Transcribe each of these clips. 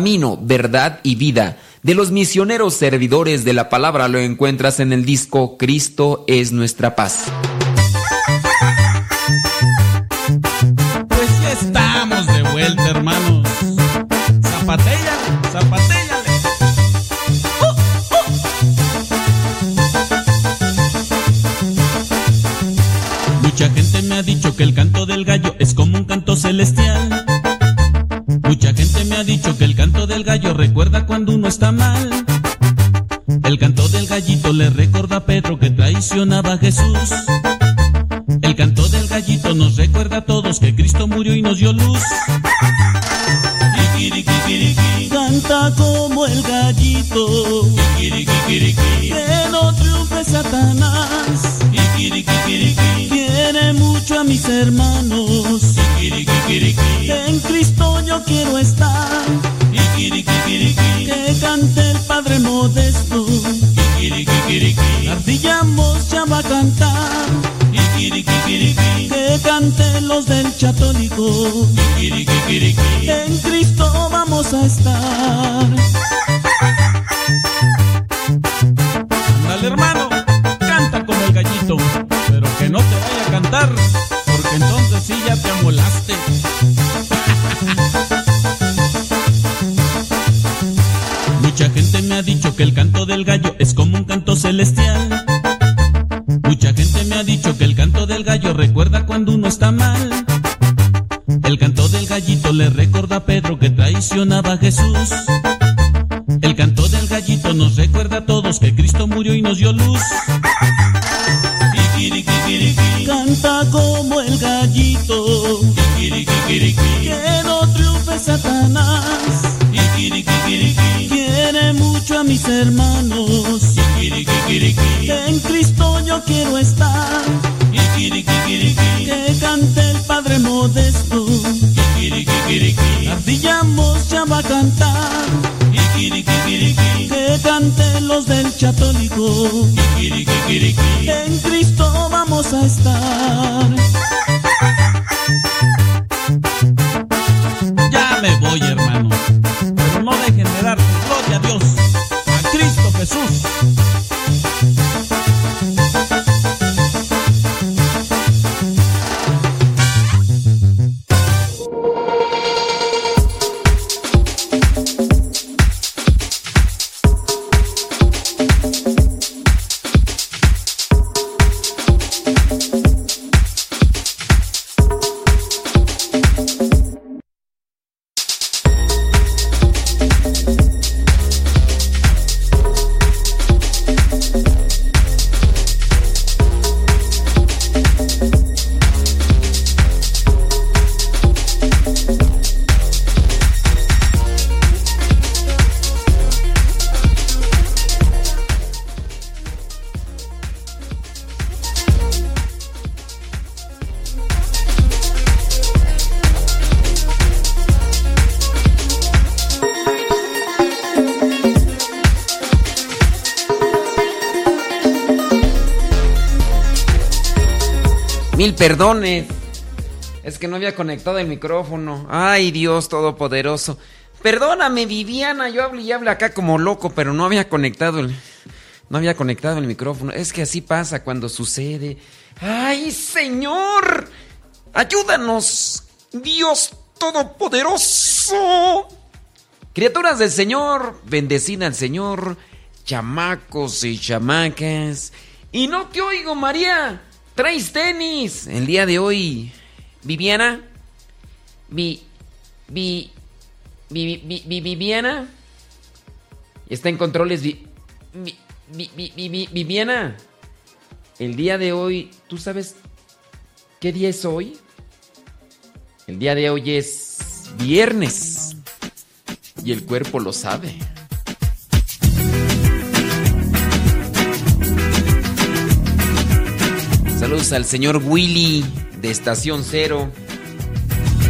Camino, verdad y vida. De los misioneros servidores de la palabra lo encuentras en el disco Cristo es nuestra paz. Cuando uno está mal. El canto del gallito le recuerda a Pedro que traicionaba a Jesús. El canto del gallito nos recuerda a todos que Cristo murió y nos dio luz. Va a cantar. Que canten los del. Kikirikikiriki, En Cristo vamos a estar. Dale hermano, canta como el gallito, pero que no te vaya a cantar, porque entonces sí ya te amolaste. Mucha gente me ha dicho que el canto del gallo es como un canto celestial. Ha dicho que el canto del gallo recuerda cuando uno está mal. El canto del gallito le recuerda a Pedro que traicionaba a Jesús. El canto del gallito nos recuerda a todos que Cristo murió y nos dio luz. Canta como el gallito. Que no triunfe Satanás. Quiere mucho a mis hermanos. Que en Cristo yo quiero estar. Que cante el Padre Modesto. Ardillamos ya va a cantar. Que canten los del chatólico. En Cristo vamos a estar. Ya me voy, perdones. Es que no había conectado el micrófono. Ay, Dios Todopoderoso. Perdóname, Viviana. Yo hablo y hablo acá como loco, pero no había conectado el. No había conectado el micrófono. Es que así pasa cuando sucede. ¡Ay, Señor! ¡Ayúdanos! ¡Dios Todopoderoso! Criaturas del Señor, bendecida al Señor, chamacos y chamacas. Y no te oigo, María. Traes tenis el día de hoy. Viviana. Vi. Vi. Vi, vi, vi- Viviana. Está en controles. Vi- Viviana. el día de hoy, ¿tú sabes qué día es hoy? El día de hoy es viernes y el cuerpo lo sabe. Saludos al señor Willy de Estación Cero.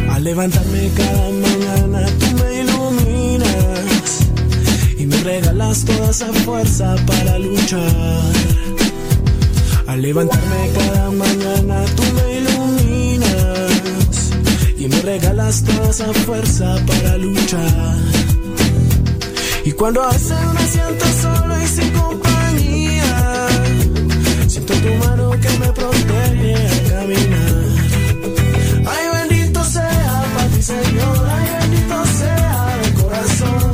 Al levantarme cada mañana tú me iluminas y me regalas toda esa fuerza para luchar. Al levantarme cada mañana tú me iluminas y me regalas toda esa fuerza para luchar. Y cuando veces me siento solo y sin compañía, siento tu mano que me protege al caminar. Ay, bendito sea para ti, Señor. Ay, bendito sea de corazón.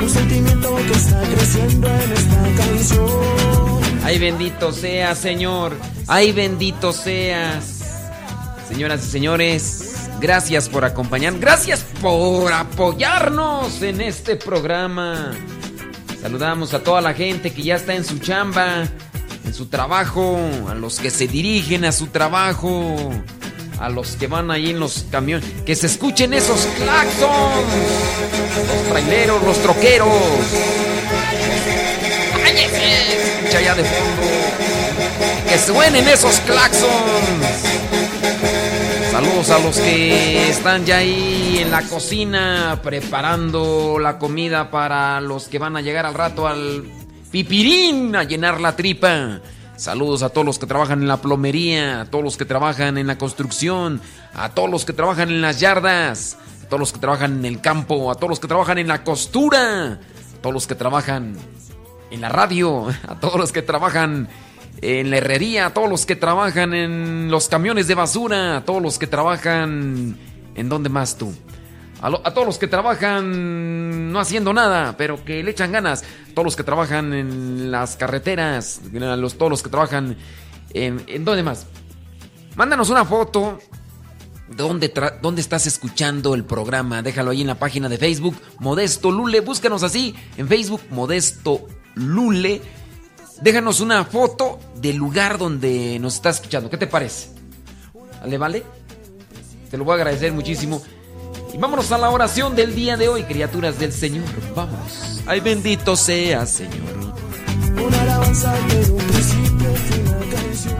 Un sentimiento que está creciendo en esta canción. Ay, bendito seas, Señor. Ay, bendito seas. Señoras y señores, gracias por acompañar. Gracias por apoyarnos en este programa. Saludamos a toda la gente que ya está en su chamba, su trabajo, a los que se dirigen a su trabajo, a los que van ahí en los camiones. Que se escuchen esos claxons. Los traileros, los troqueros. ¡Cállese! Escucha allá de fondo. Que suenen esos claxons. Saludos a los que están ya ahí en la cocina preparando la comida para los que van a llegar al rato al pipirín a llenar la tripa. Saludos a todos los que trabajan en la plomería, a todos los que trabajan en la construcción, a todos los que trabajan en las yardas, a todos los que trabajan en el campo, a todos los que trabajan en la costura, a todos los que trabajan en la radio, a todos los que trabajan en la herrería, a todos los que trabajan en los camiones de basura, a todos los que trabajan... ¿En dónde más tú? A, todos los que trabajan no haciendo nada, pero que le echan ganas. Todos los que trabajan en las carreteras, los, todos los que trabajan en... ¿En dónde más? Mándanos una foto. ¿Dónde, ¿Dónde estás escuchando el programa? Déjalo ahí en la página de Facebook, Modesto Lule. Búscanos así en Facebook, Modesto Lule. Déjanos una foto del lugar donde nos estás escuchando. ¿Qué te parece? ¿Vale, vale? Te lo voy a agradecer muchísimo. Y vámonos a la oración del día de hoy, criaturas del Señor. Vamos. Ay, bendito sea, Señor. Una alabanza que un principio una canción.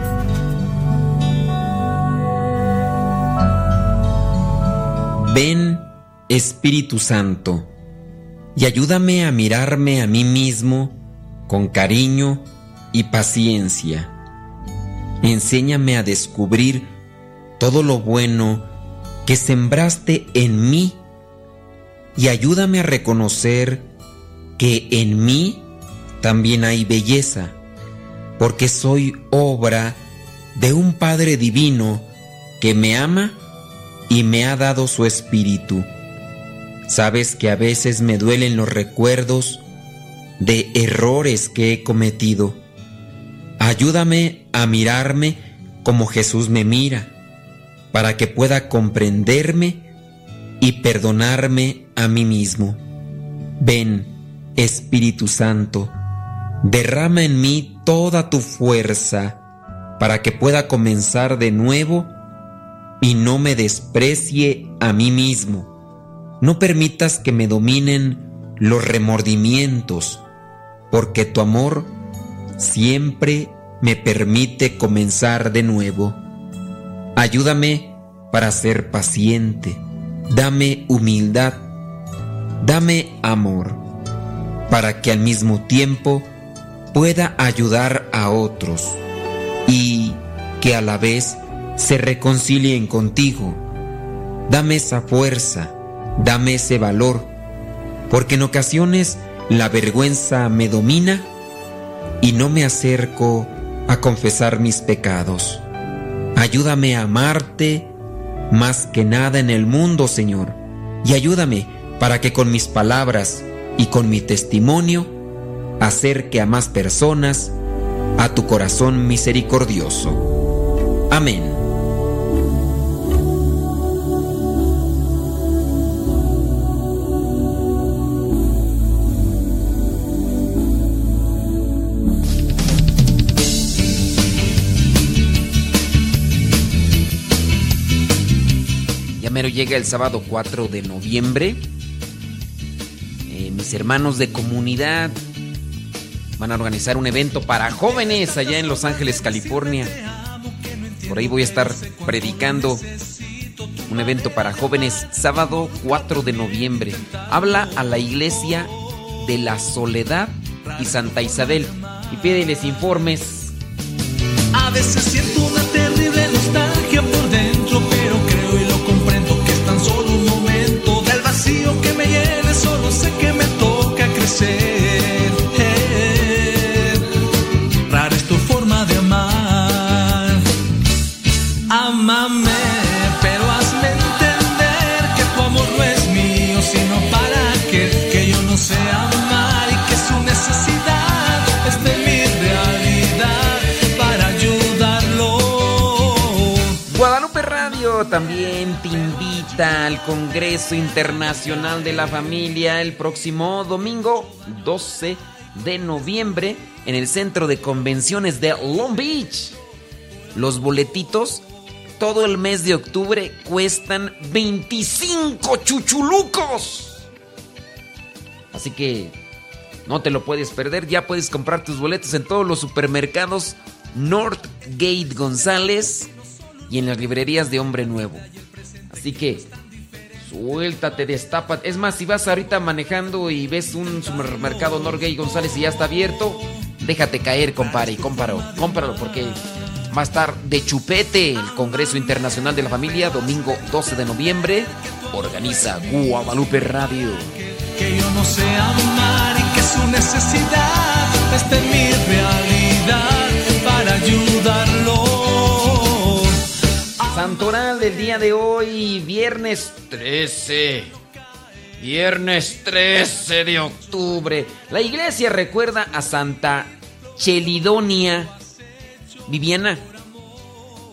Ven, Espíritu Santo, y ayúdame a mirarme a mí mismo con cariño y paciencia. Enséñame a descubrir todo lo bueno que sembraste en mí y ayúdame a reconocer que en mí también hay belleza, porque soy obra de un Padre Divino que me ama y me ha dado su espíritu. Sabes que a veces me duelen los recuerdos de errores que he cometido. Ayúdame a mirarme como Jesús me mira, para que pueda comprenderme y perdonarme a mí mismo. Ven, Espíritu Santo, derrama en mí toda tu fuerza para que pueda comenzar de nuevo y no me desprecie a mí mismo. No permitas que me dominen los remordimientos, porque tu amor siempre me permite comenzar de nuevo. Ayúdame para ser paciente, dame humildad, dame amor, para que al mismo tiempo pueda ayudar a otros y que a la vez se reconcilien contigo. Dame esa fuerza, dame ese valor, porque en ocasiones la vergüenza me domina y no me acerco a confesar mis pecados. Ayúdame a amarte más que nada en el mundo, Señor, y ayúdame para que con mis palabras y con mi testimonio acerque a más personas a tu corazón misericordioso. Amén. Llega el sábado 4 de noviembre. Eh, mis hermanos de comunidad van a organizar un evento para jóvenes allá en Los Ángeles, California. Por ahí voy a estar predicando un evento para jóvenes sábado 4 de noviembre. Habla a la iglesia de la Soledad y Santa Isabel y pídeles informes. A veces siento una También te invita al Congreso Internacional de la Familia el próximo domingo 12 de noviembre en el Centro de Convenciones de Long Beach. Los boletitos todo el mes de octubre cuestan 25 chuchulucos. Así que no te lo puedes perder. Ya puedes comprar tus boletos en todos los supermercados Northgate González y en las librerías de Hombre Nuevo. Así que suéltate, destapa. Es más, si vas ahorita manejando y ves un supermercado Northgate González y ya está abierto, déjate caer, compadre, y cómpralo, cómpralo porque va a estar de chupete el Congreso Internacional de la Familia, domingo 12 de noviembre. Organiza Guadalupe Radio. que yo no sé amar y que su necesidad es de mi realidad para ayudarlo. Santoral del día de hoy, viernes 13. Viernes 13 de octubre. La iglesia recuerda a Santa Chelidonia. Viviana,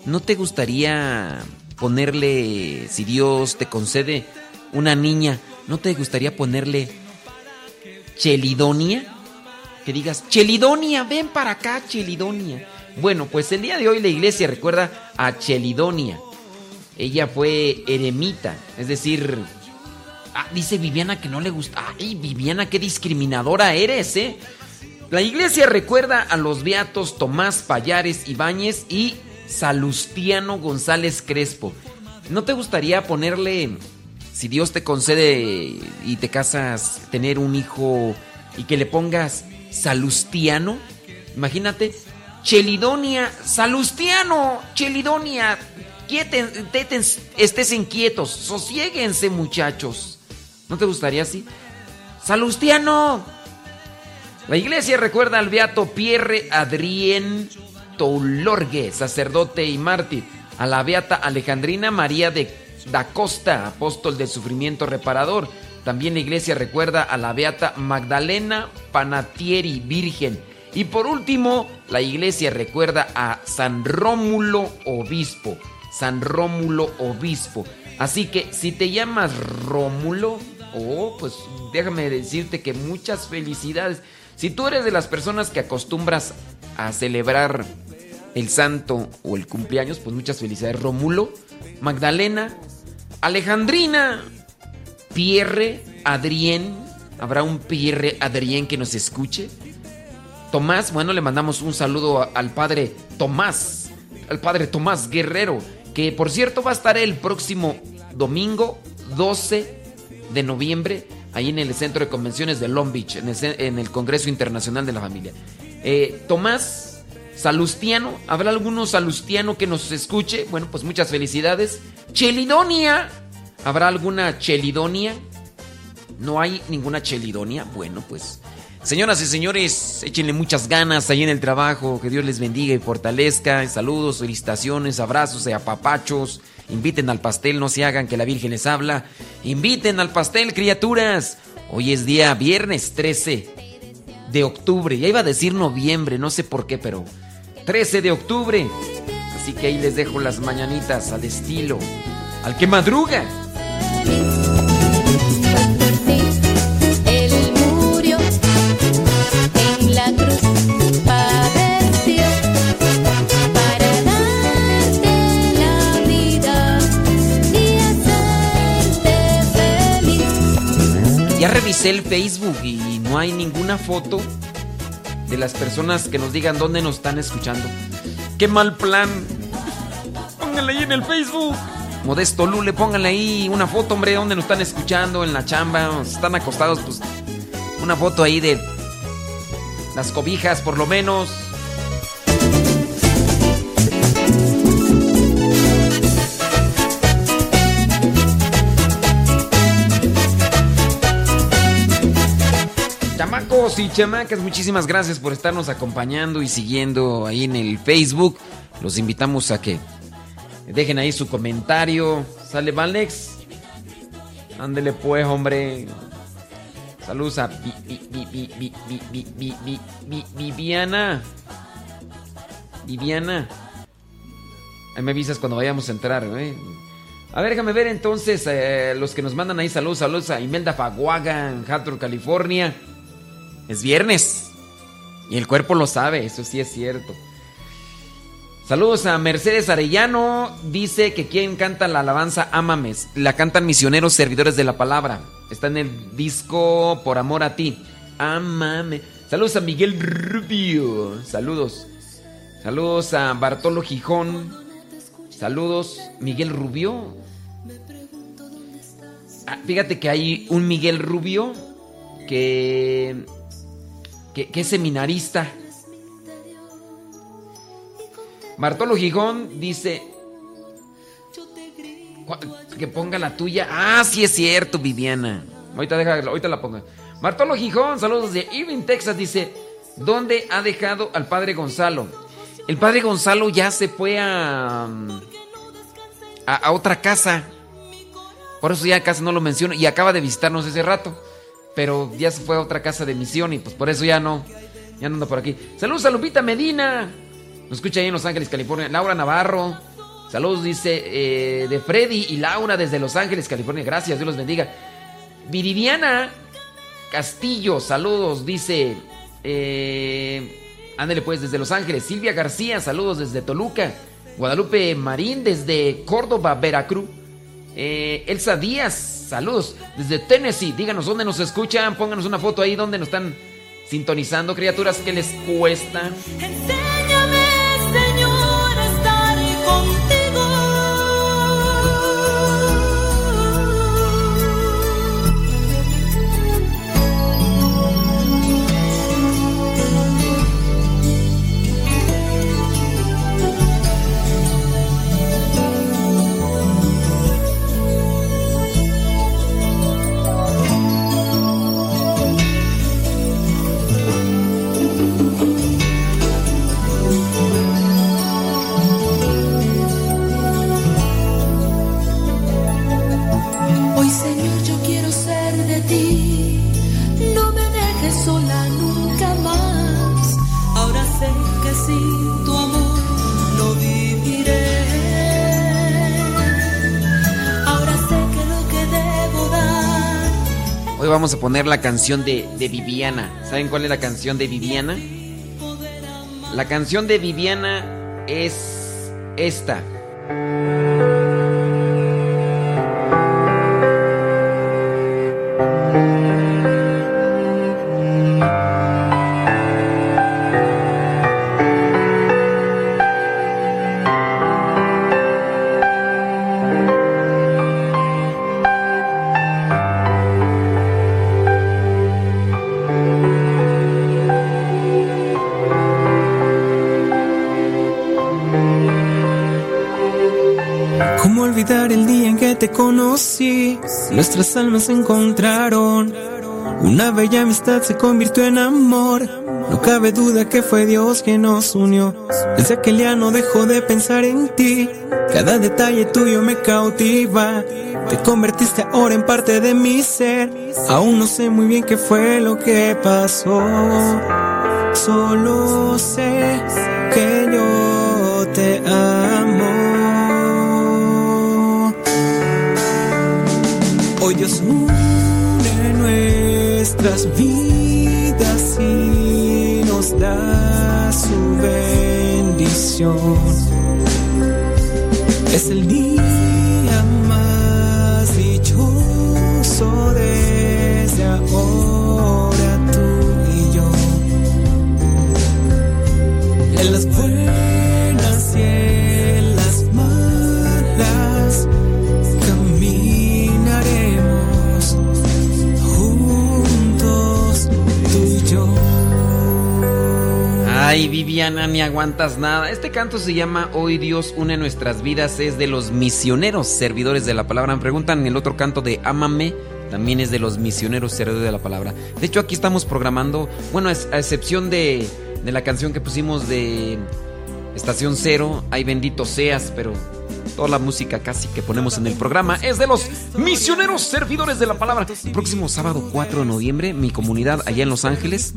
¿no te gustaría ponerle, si Dios te concede una niña, ¿no te gustaría ponerle Chelidonia? Que digas, Chelidonia, ven para acá, Chelidonia. Bueno, pues el día de hoy la iglesia recuerda a Chelidonia. Ella fue eremita, es decir, ah, dice Viviana que no le gusta. Ay, Viviana, qué discriminadora eres, ¿eh? La iglesia recuerda a los beatos Tomás Payares Ibáñez y Salustiano González Crespo. ¿No te gustaría ponerle, si Dios te concede y te casas, tener un hijo y que le pongas Salustiano? Imagínate, Chelidonia, Salustiano, Chelidonia, quieten, teten, estés inquietos, sosiéguense muchachos. ¿No te gustaría así? Salustiano. La iglesia recuerda al beato Pierre Adrien Toulorgue, sacerdote y mártir, a la beata Alejandrina María de da Costa, apóstol del sufrimiento reparador. También la iglesia recuerda a la beata Magdalena Panatieri, virgen. Y por último, la iglesia recuerda a San Rómulo Obispo. San Rómulo Obispo. Así que si te llamas Rómulo, oh, pues déjame decirte que muchas felicidades. Si tú eres de las personas que acostumbras a celebrar el santo o el cumpleaños, pues muchas felicidades. Rómulo, Magdalena, Alejandrina, Pierre, Adrien. ¿Habrá un Pierre Adrien que nos escuche? Tomás, bueno, le mandamos un saludo al padre Tomás, al padre Tomás Guerrero, que por cierto va a estar el próximo domingo 12 de noviembre ahí en el centro de convenciones de Long Beach, en el, ce- en el Congreso Internacional de la Familia. Eh, Tomás Salustiano, ¿habrá alguno Salustiano que nos escuche? Bueno, pues muchas felicidades. Chelidonia, ¿habrá alguna Chelidonia? ¿No hay ninguna Chelidonia? Bueno, pues señoras y señores, échenle muchas ganas ahí en el trabajo, que Dios les bendiga y fortalezca. Saludos, felicitaciones, abrazos y apapachos. Inviten al pastel, no se hagan que la Virgen les habla. Inviten al pastel, criaturas. Hoy es día viernes 13 de octubre. Ya iba a decir noviembre, no sé por qué, pero 13 de octubre. Así que ahí les dejo las mañanitas al estilo. Al que madruga. El Facebook y no hay ninguna foto de las personas que nos digan dónde nos están escuchando. ¡Qué mal plan! Pónganle ahí en el Facebook. Modesto Lule, pónganle ahí una foto, hombre, donde nos están escuchando, en la chamba, están acostados, pues una foto ahí de las cobijas, por lo menos. chamacos y chamacas, muchísimas gracias por estarnos acompañando y siguiendo ahí en el Facebook. Los invitamos a que dejen ahí su comentario. Sale Valex. Ándele pues, hombre. Saludos a Viviana. Viviana. Ahí me avisas cuando vayamos a entrar, ¿eh? A ver, déjame ver entonces eh, los que nos mandan ahí saludos. Saludos a Imelda Faguaga en California. Es viernes. Y el cuerpo lo sabe, eso sí es cierto. Saludos a Mercedes Arellano. Dice que quien canta la alabanza Ámames. La cantan misioneros servidores de la palabra. Está en el disco Por Amor a Ti. Amame. Saludos a Miguel Rubio. Saludos. Saludos a Bartolo Gijón. Saludos, Miguel Rubio. Ah, fíjate que hay un Miguel Rubio que, que, que es seminarista. Bartolo Gijón dice "Cu- que ponga la tuya. Ah, sí es cierto, Viviana. Ahorita, deja, ahorita la ponga. Bartolo Gijón, saludos de Irving, Texas, dice, ¿dónde ha dejado al padre Gonzalo? El padre Gonzalo ya se fue a, a, a otra casa. Por eso ya casi no lo menciono. Y acaba de visitarnos ese rato. Pero ya se fue a otra casa de misión y pues por eso ya no. Ya no anda por aquí. Saludos a Lupita Medina. Nos escucha ahí en Los Ángeles, California. Laura Navarro. Saludos, dice, eh, de Freddy y Laura desde Los Ángeles, California. Gracias, Dios los bendiga. Viridiana Castillo, saludos, dice. Eh, ándale pues desde Los Ángeles. Silvia García, saludos desde Toluca. Guadalupe Marín desde Córdoba, Veracruz. Eh, Elsa Díaz, saludos desde Tennessee. Díganos dónde nos escuchan. Pónganos una foto ahí donde nos están sintonizando, criaturas. ¿Qué les cuesta? Enséñame, Señor, estar. Sola nunca más. Ahora sé que sin tu amor no viviré. Ahora sé que lo que debo dar. Hoy vamos a poner la canción de, de Viviana. ¿Saben cuál es la canción de Viviana? La canción de Viviana es esta. Conocí? Nuestras almas se encontraron. Una bella amistad se convirtió en amor. No cabe duda que fue Dios quien nos unió. Desde aquel día no dejo de pensar en ti. Cada detalle tuyo me cautiva. Te convertiste ahora en parte de mi ser. Aún no sé muy bien qué fue lo que pasó. Solo sé que yo te amo. Dios une nuestras vidas y nos da su bendición. Es el día más dichoso desde ahora Ay, Viviana, ni aguantas nada. Este canto se llama Hoy Dios une nuestras vidas. Es de los misioneros servidores de la palabra. Me preguntan el otro canto de Ámame. También es de los misioneros servidores de la palabra. De hecho, aquí estamos programando. Bueno, a excepción de, de la canción que pusimos de Estación Cero. Ay, bendito seas. Pero toda la música casi que ponemos en el programa es de los misioneros servidores de la palabra. El próximo sábado 4 de noviembre, mi comunidad allá en Los Ángeles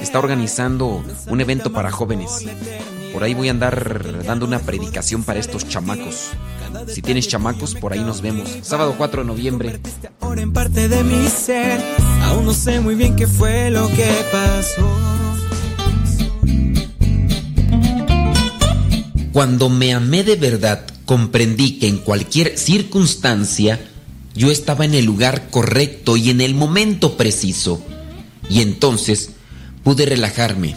está organizando un evento para jóvenes. Por ahí voy a andar dando una predicación para estos chamacos. Si tienes chamacos, por ahí nos vemos. Sábado 4 de noviembre. Ahora en parte de mi ser, aún no sé muy bien qué fue lo que pasó. Cuando me amé de verdad, comprendí que en cualquier circunstancia yo estaba en el lugar correcto y en el momento preciso. Y entonces pude relajarme.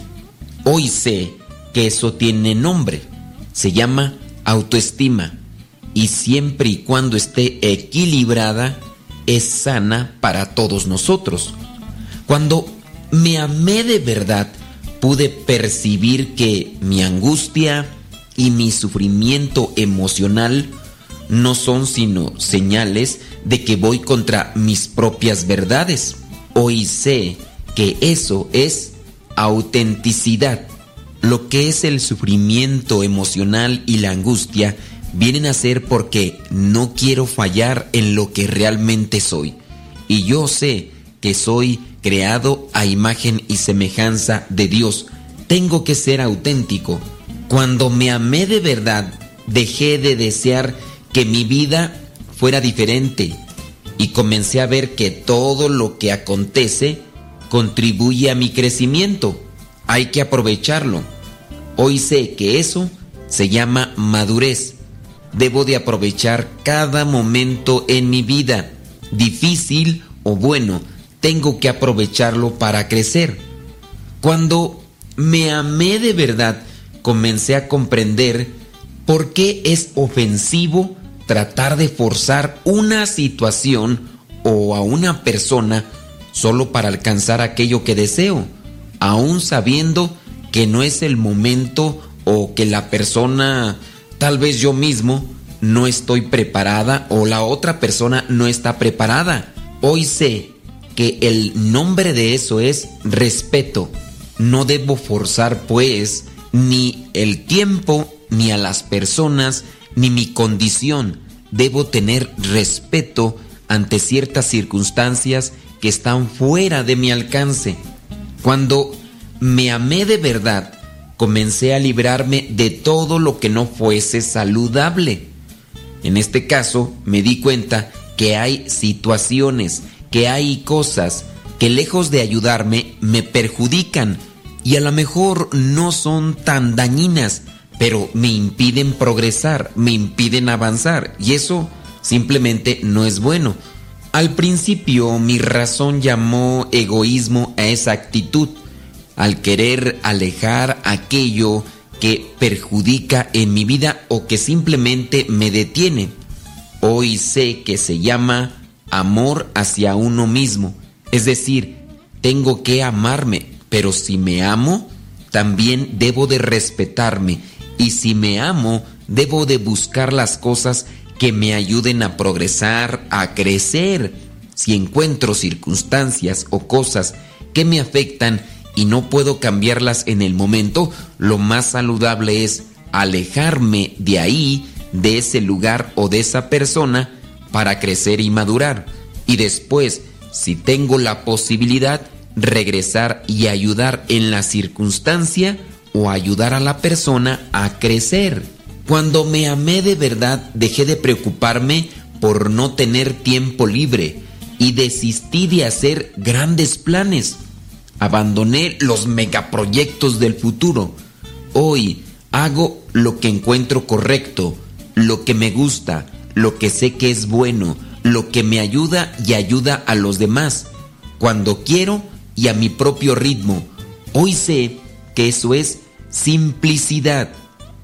Hoy sé que eso tiene nombre. Se llama autoestima. Y siempre y cuando esté equilibrada, es sana para todos nosotros. Cuando me amé de verdad, pude percibir que mi angustia y mi sufrimiento emocional no son sino señales de que voy contra mis propias verdades. Hoy sé que eso es autenticidad. Lo que es el sufrimiento emocional y la angustia vienen a ser porque no quiero fallar en lo que realmente soy. Y yo sé que soy creado a imagen y semejanza de Dios. Tengo que ser auténtico. Cuando me amé de verdad, dejé de desear que mi vida fuera diferente y comencé a ver que todo lo que acontece contribuye a mi crecimiento. Hay que aprovecharlo. Hoy sé que eso se llama madurez. Debo de aprovechar cada momento en mi vida, difícil o bueno, tengo que aprovecharlo para crecer. Cuando me amé de verdad, comencé a comprender por qué es ofensivo tratar de forzar una situación o a una persona solo para alcanzar aquello que deseo, aun sabiendo que no es el momento o que la persona, tal vez yo mismo, no estoy preparada o la otra persona no está preparada. Hoy sé que el nombre de eso es respeto. No debo forzar pues ni el tiempo, ni a las personas, ni mi condición. Debo tener respeto ante ciertas circunstancias que están fuera de mi alcance. Cuando me amé de verdad, comencé a librarme de todo lo que no fuese saludable. En este caso, me di cuenta que hay situaciones, que hay cosas que lejos de ayudarme me perjudican y a lo mejor no son tan dañinas, pero me impiden progresar, me impiden avanzar y eso simplemente no es bueno. Al principio mi razón llamó egoísmo a esa actitud, al querer alejar aquello que perjudica en mi vida o que simplemente me detiene. Hoy sé que se llama amor hacia uno mismo, es decir, tengo que amarme, pero si me amo, también debo de respetarme y si me amo, debo de buscar las cosas que me ayuden a progresar, a crecer. Si encuentro circunstancias o cosas que me afectan y no puedo cambiarlas en el momento, lo más saludable es alejarme de ahí, de ese lugar o de esa persona para crecer y madurar. Y después, si tengo la posibilidad, regresar y ayudar en la circunstancia o ayudar a la persona a crecer. Cuando me amé de verdad, dejé de preocuparme por no tener tiempo libre y desistí de hacer grandes planes. Abandoné los megaproyectos del futuro. Hoy hago lo que encuentro correcto, lo que me gusta, lo que sé que es bueno, lo que me ayuda y ayuda a los demás, cuando quiero y a mi propio ritmo. Hoy sé que eso es simplicidad,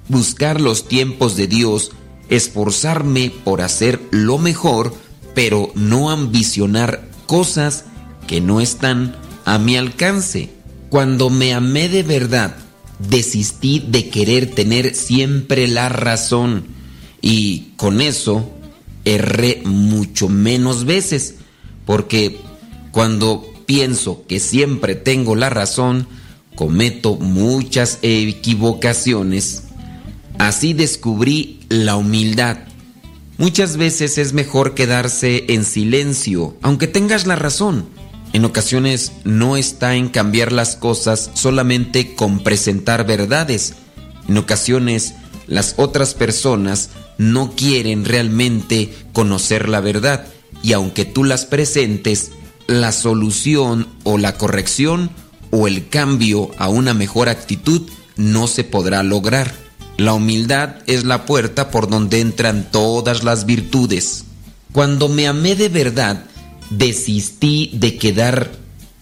buscar los tiempos de Dios, esforzarme por hacer lo mejor, pero no ambicionar cosas que no están a mi alcance. Cuando me amé de verdad, desistí de querer tener siempre la razón y con eso erré mucho menos veces, porque cuando pienso que siempre tengo la razón, cometo muchas equivocaciones. Así descubrí la humildad. Muchas veces es mejor quedarse en silencio, aunque tengas la razón. En ocasiones no está en cambiar las cosas solamente con presentar verdades. En ocasiones las otras personas no quieren realmente conocer la verdad y aunque tú las presentes, la solución o la corrección o el cambio a una mejor actitud no se podrá lograr. La humildad es la puerta por donde entran todas las virtudes. Cuando me amé de verdad, desistí de quedar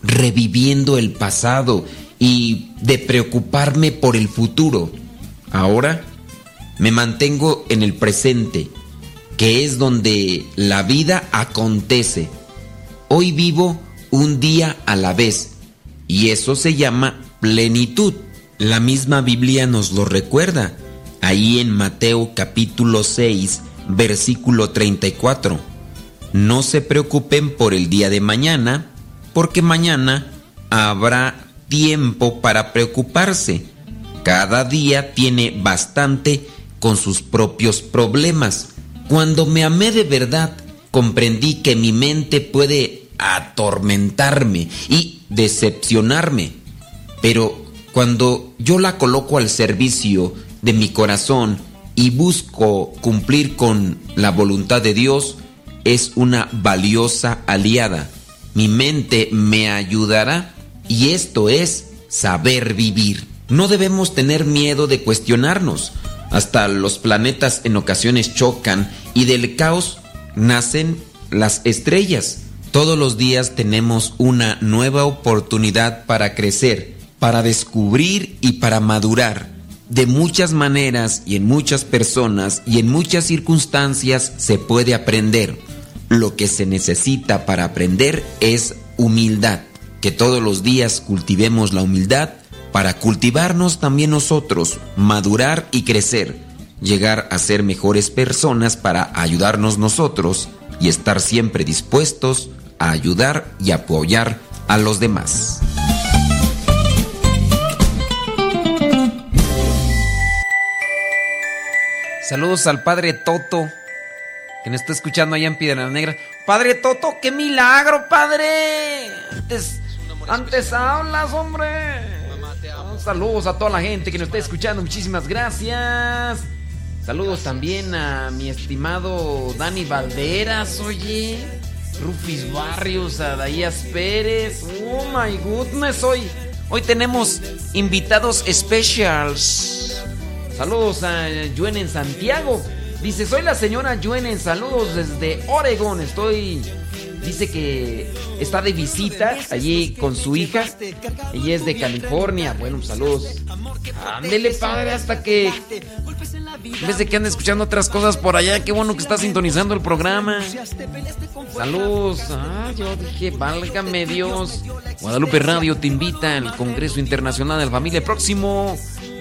reviviendo el pasado y de preocuparme por el futuro. Ahora me mantengo en el presente, que es donde la vida acontece. Hoy vivo un día a la vez y eso se llama plenitud. La misma Biblia nos lo recuerda, ahí en Mateo capítulo 6, versículo 34. No se preocupen por el día de mañana, porque mañana habrá tiempo para preocuparse. Cada día tiene bastante con sus propios problemas. Cuando me amé de verdad, comprendí que mi mente puede atormentarme y decepcionarme. Pero cuando yo la coloco al servicio de mi corazón y busco cumplir con la voluntad de Dios, es una valiosa aliada. Mi mente me ayudará y esto es saber vivir. No debemos tener miedo de cuestionarnos. Hasta los planetas en ocasiones chocan y del caos nacen las estrellas. Todos los días tenemos una nueva oportunidad para crecer, para descubrir y para madurar. De muchas maneras y en muchas personas y en muchas circunstancias se puede aprender. Lo que se necesita para aprender es humildad. Que todos los días cultivemos la humildad para cultivarnos también nosotros, madurar y crecer, llegar a ser mejores personas para ayudarnos nosotros y estar siempre dispuestos a ayudar y apoyar a los demás. Saludos al padre Toto, que nos está escuchando allá en Piedras Negras. Padre Toto, qué milagro, padre. Antes, antes hablas, hombre. Saludos a toda la gente que nos está escuchando, muchísimas gracias. Saludos también a mi estimado Dani Valderas, oye. Rufis Barrios, a Daías Pérez. Oh my goodness, hoy, hoy tenemos invitados specials. Saludos a Yuen en Santiago. Dice, soy la señora Yuen en saludos desde Oregón. Estoy dice que está de visita allí con su hija. Ella es de California. Bueno, saludos. Ándele, padre, hasta que. En vez de que ande escuchando otras cosas por allá, qué bueno que está sintonizando el programa. Saludos. Ah, yo dije, válgame Dios. Guadalupe Radio te invita al Congreso Internacional de la Familia próximo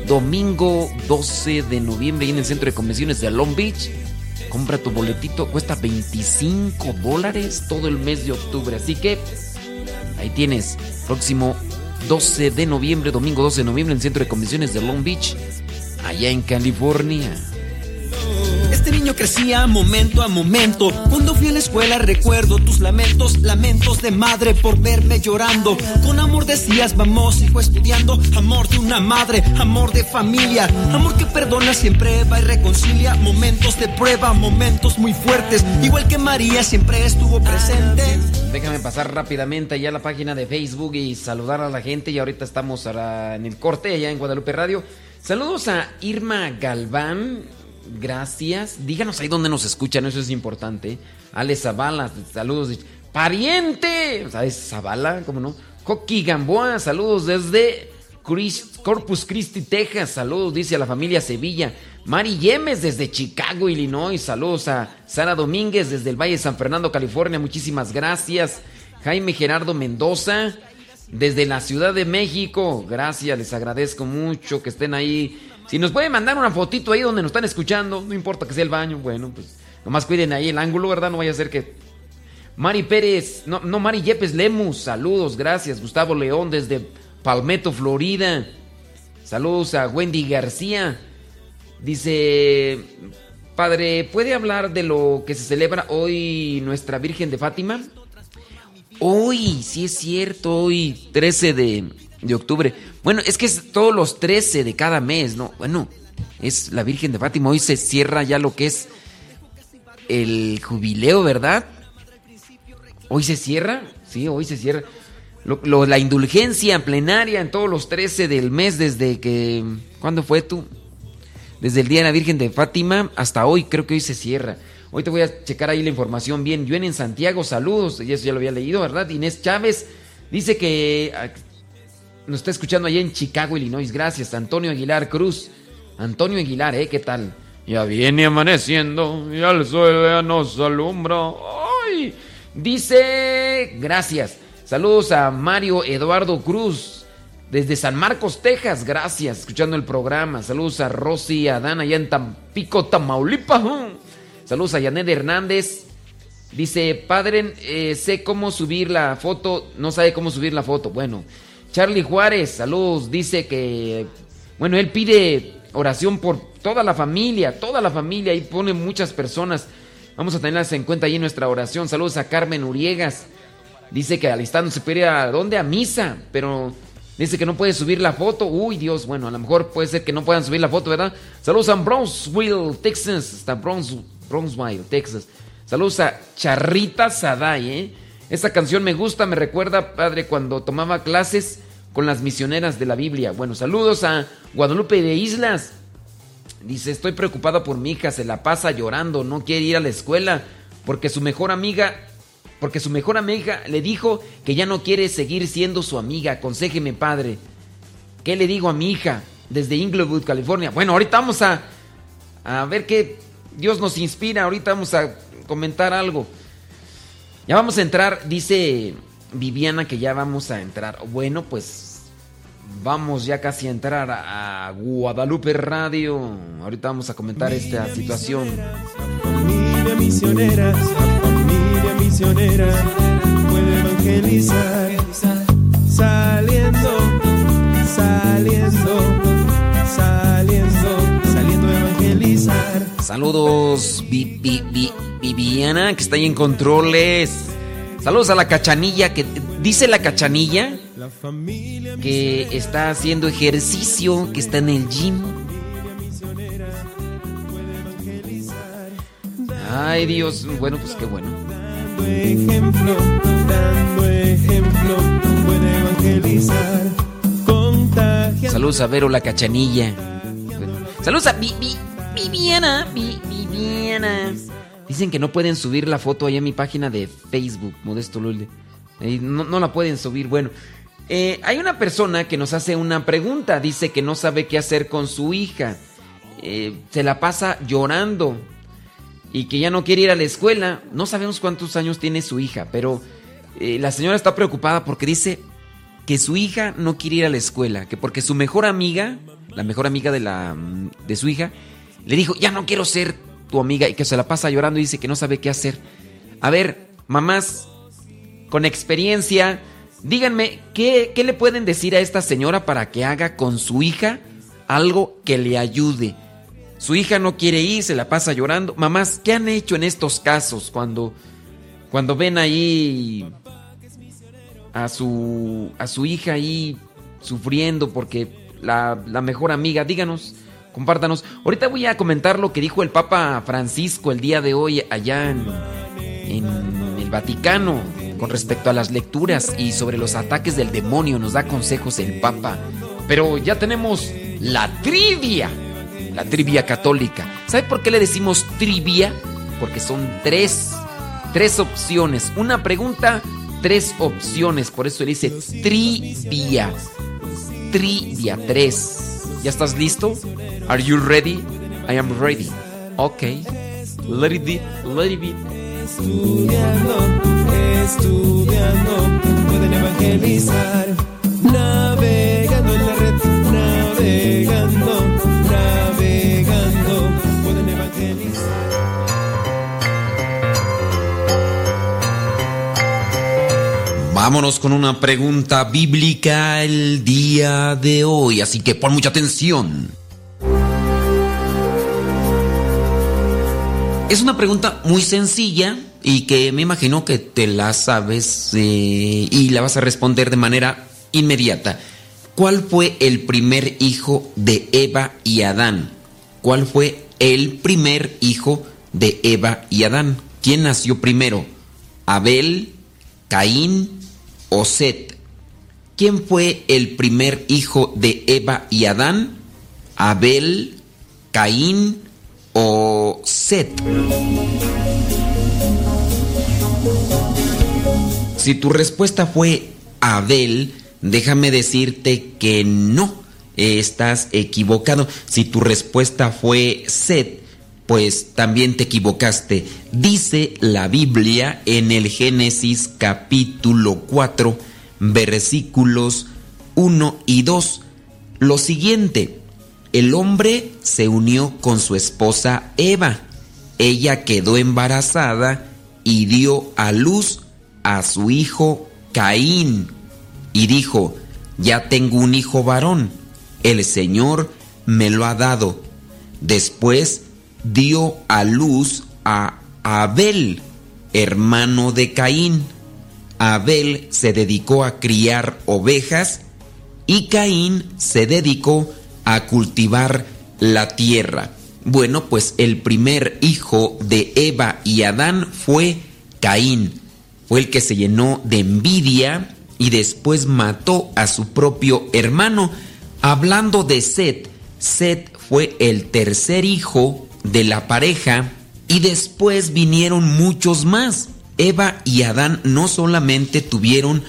domingo 12 de noviembre en el Centro de Convenciones de Long Beach. Compra tu boletito, cuesta 25 dólares todo el mes de octubre. Así que ahí tienes, próximo 12 de noviembre, domingo 12 de noviembre, en el Centro de Convenciones de Long Beach, allá en California. Este niño crecía momento a momento. Cuando fui a la escuela recuerdo tus lamentos, lamentos de madre por verme llorando. Con amor decías, vamos, hijo, estudiando. Amor de una madre, amor de familia. Amor que perdona, siempre va y reconcilia. Momentos de prueba, momentos muy fuertes. Igual que María siempre estuvo presente. Déjame pasar rápidamente allá a la página de Facebook y saludar a la gente. Y ahorita estamos en el corte allá en Guadalupe Radio. Saludos a Irma Galván gracias. Díganos ahí dónde nos escuchan, eso es importante. Ale Zavala, saludos. ¡Pariente! ¿Sabes Zavala? ¿Cómo no? Coqui Gamboa, saludos desde Corpus Christi, Texas. Saludos, dice a la familia Sevilla. Mari Yemes desde Chicago, Illinois. Saludos a Sara Domínguez desde el Valle de San Fernando, California. Muchísimas gracias. Jaime Gerardo Mendoza desde la Ciudad de México. Gracias, les agradezco mucho que estén ahí. Si nos pueden mandar una fotito ahí donde nos están escuchando, no importa que sea el baño, bueno, pues nomás cuiden ahí el ángulo, ¿verdad? No vaya a ser que... Mari Pérez, no, no Mari Yepes Lemus, saludos, gracias. Gustavo León desde Palmetto, Florida. Saludos a Wendy García. Dice, Padre, ¿puede hablar de lo que se celebra hoy nuestra Virgen de Fátima? Hoy, sí es cierto, hoy 13 de, de, octubre. Bueno, es que es todos los 13 de cada mes, ¿no? Bueno, es la Virgen de Fátima. Hoy se cierra ya lo que es el jubileo, ¿verdad? Hoy se cierra, sí, hoy se cierra. La indulgencia plenaria en todos los 13 del mes desde que... ¿Cuándo fue tú? Desde el Día de la Virgen de Fátima hasta hoy, creo que hoy se cierra. Hoy te voy a checar ahí la información bien. Yo en Santiago, saludos. Y eso ya lo había leído, ¿verdad? Inés Chávez dice que nos está escuchando allá en Chicago, Illinois. Gracias. Antonio Aguilar Cruz. Antonio Aguilar, ¿eh? ¿Qué tal? Ya viene amaneciendo y al sol ya nos alumbra. ¡Ay! Dice, gracias. Saludos a Mario Eduardo Cruz desde San Marcos, Texas. Gracias, escuchando el programa. Saludos a Rosy y a Dan allá en Tampico, Tamaulipas. Saludos a Yanet Hernández. Dice, padre, eh, sé cómo subir la foto. No sabe cómo subir la foto. Bueno, Charlie Juárez, saludos. Dice que, bueno, él pide oración por toda la familia, toda la familia. Y pone muchas personas. Vamos a tenerlas en cuenta ahí en nuestra oración. Saludos a Carmen Uriegas. Dice que al instante se ir a dónde? A misa. Pero dice que no puede subir la foto. Uy, Dios, bueno, a lo mejor puede ser que no puedan subir la foto, ¿verdad? Saludos a Brownsville, Texas. Hasta Brownsville. Bronxville, Texas. Saludos a Charrita Saday, ¿eh? Esta canción me gusta, me recuerda, padre, cuando tomaba clases con las misioneras de la Biblia. Bueno, saludos a Guadalupe de Islas. Dice, estoy preocupada por mi hija, se la pasa llorando, no quiere ir a la escuela porque su mejor amiga, porque su mejor amiga le dijo que ya no quiere seguir siendo su amiga. Aconsejeme, padre. ¿Qué le digo a mi hija desde Inglewood, California? Bueno, ahorita vamos a, a ver qué Dios nos inspira. Ahorita vamos a comentar algo. Ya vamos a entrar, dice Viviana que ya vamos a entrar. Bueno, pues vamos ya casi a entrar a, Guadalupe Radio. Ahorita vamos a comentar esta situación. Familia misionera, familia misionera, puede evangelizar, saliendo, Saludos, Viviana, que está ahí en controles. Saludos a la cachanilla, que dice la cachanilla que está haciendo ejercicio, que está en el gym. Ay, Dios, bueno, pues qué bueno. ejemplo, dando ejemplo, puede evangelizar, Saludos a Vero la cachanilla. Saludos a Vivi. Viviana, Viviana. Dicen que no pueden subir la foto ahí en mi página de Facebook, Modesto Lule. No, no, la pueden subir. Bueno, eh, hay una persona que nos hace una pregunta. Dice que no sabe qué hacer con su hija. Eh, se la pasa llorando y que ya no quiere ir a la escuela. No sabemos cuántos años tiene su hija, pero eh, la señora está preocupada porque dice que su hija no quiere ir a la escuela, que porque su mejor amiga, la mejor amiga de, la, de su hija, le dijo, ya no quiero ser tu amiga y que se la pasa llorando y dice que no sabe qué hacer. A ver, mamás, con experiencia, díganme, ¿qué, ¿qué le pueden decir a esta señora para que haga con su hija algo que le ayude? Su hija no quiere ir, se la pasa llorando. Mamás, ¿qué han hecho en estos casos cuando, cuando ven ahí a su, a su hija ahí sufriendo porque la, la mejor amiga, díganos, compártanos. Ahorita voy a comentar lo que dijo el Papa Francisco el día de hoy allá en, el Vaticano con respecto a las lecturas y sobre los ataques del demonio. Nos da consejos el Papa. Pero ya tenemos la trivia. la trivia católica. ¿Sabe por qué le decimos trivia? Porque son tres, tres opciones. Una pregunta, tres opciones. Por eso le dice trivia. Trivia, tres. ¿Ya estás listo? Are you ready? I am ready. Ok. Let it be, let it be. Estudiando, estudiando, pueden evangelizar. Navegando Vámonos con una pregunta bíblica el día de hoy, así que pon mucha atención. Es una pregunta muy sencilla y que me imagino que te la sabes eh, y la vas a responder de manera inmediata. ¿Cuál fue el primer hijo de Eva y Adán? ¿Cuál fue el primer hijo de Eva y Adán? ¿Quién nació primero? ¿Abel, Caín o Set? ¿Quién fue el primer hijo de Eva y Adán? ¿Abel, Caín o Set? Si tu respuesta fue Abel, déjame decirte que no, estás equivocado. Si tu respuesta fue Set, pues también te equivocaste. Dice la Biblia en el Génesis capítulo 4, versículos 1 y 2, lo siguiente. El hombre se unió con su esposa Eva. Ella quedó embarazada y dio a luz a su hijo Caín. Y dijo, ya tengo un hijo varón, el Señor me lo ha dado. Después dio a luz a Abel, hermano de Caín. Abel se dedicó a criar ovejas y Caín se dedicó a cultivar la tierra. Bueno, pues el primer hijo de Eva y Adán fue Caín. Fue el que se llenó de envidia y después mató a su propio hermano. Hablando de Set, Set fue el tercer hijo de la pareja y después vinieron muchos más. Eva y Adán no solamente tuvieron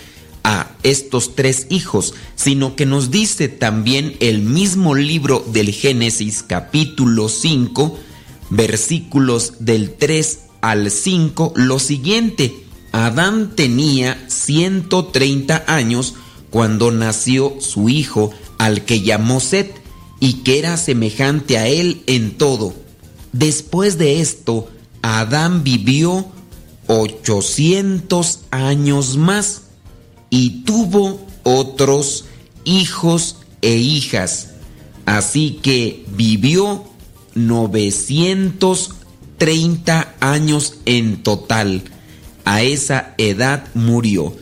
a estos tres hijos, sino que nos dice también el mismo libro del Génesis capítulo 5, versículos del 3 al 5, lo siguiente. Adán tenía 130 años cuando nació su hijo, al que llamó Set, y que era semejante a él en todo. Después de esto, Adán vivió 800 años más y tuvo otros hijos e hijas. Así que vivió 930 años en total. A esa edad murió.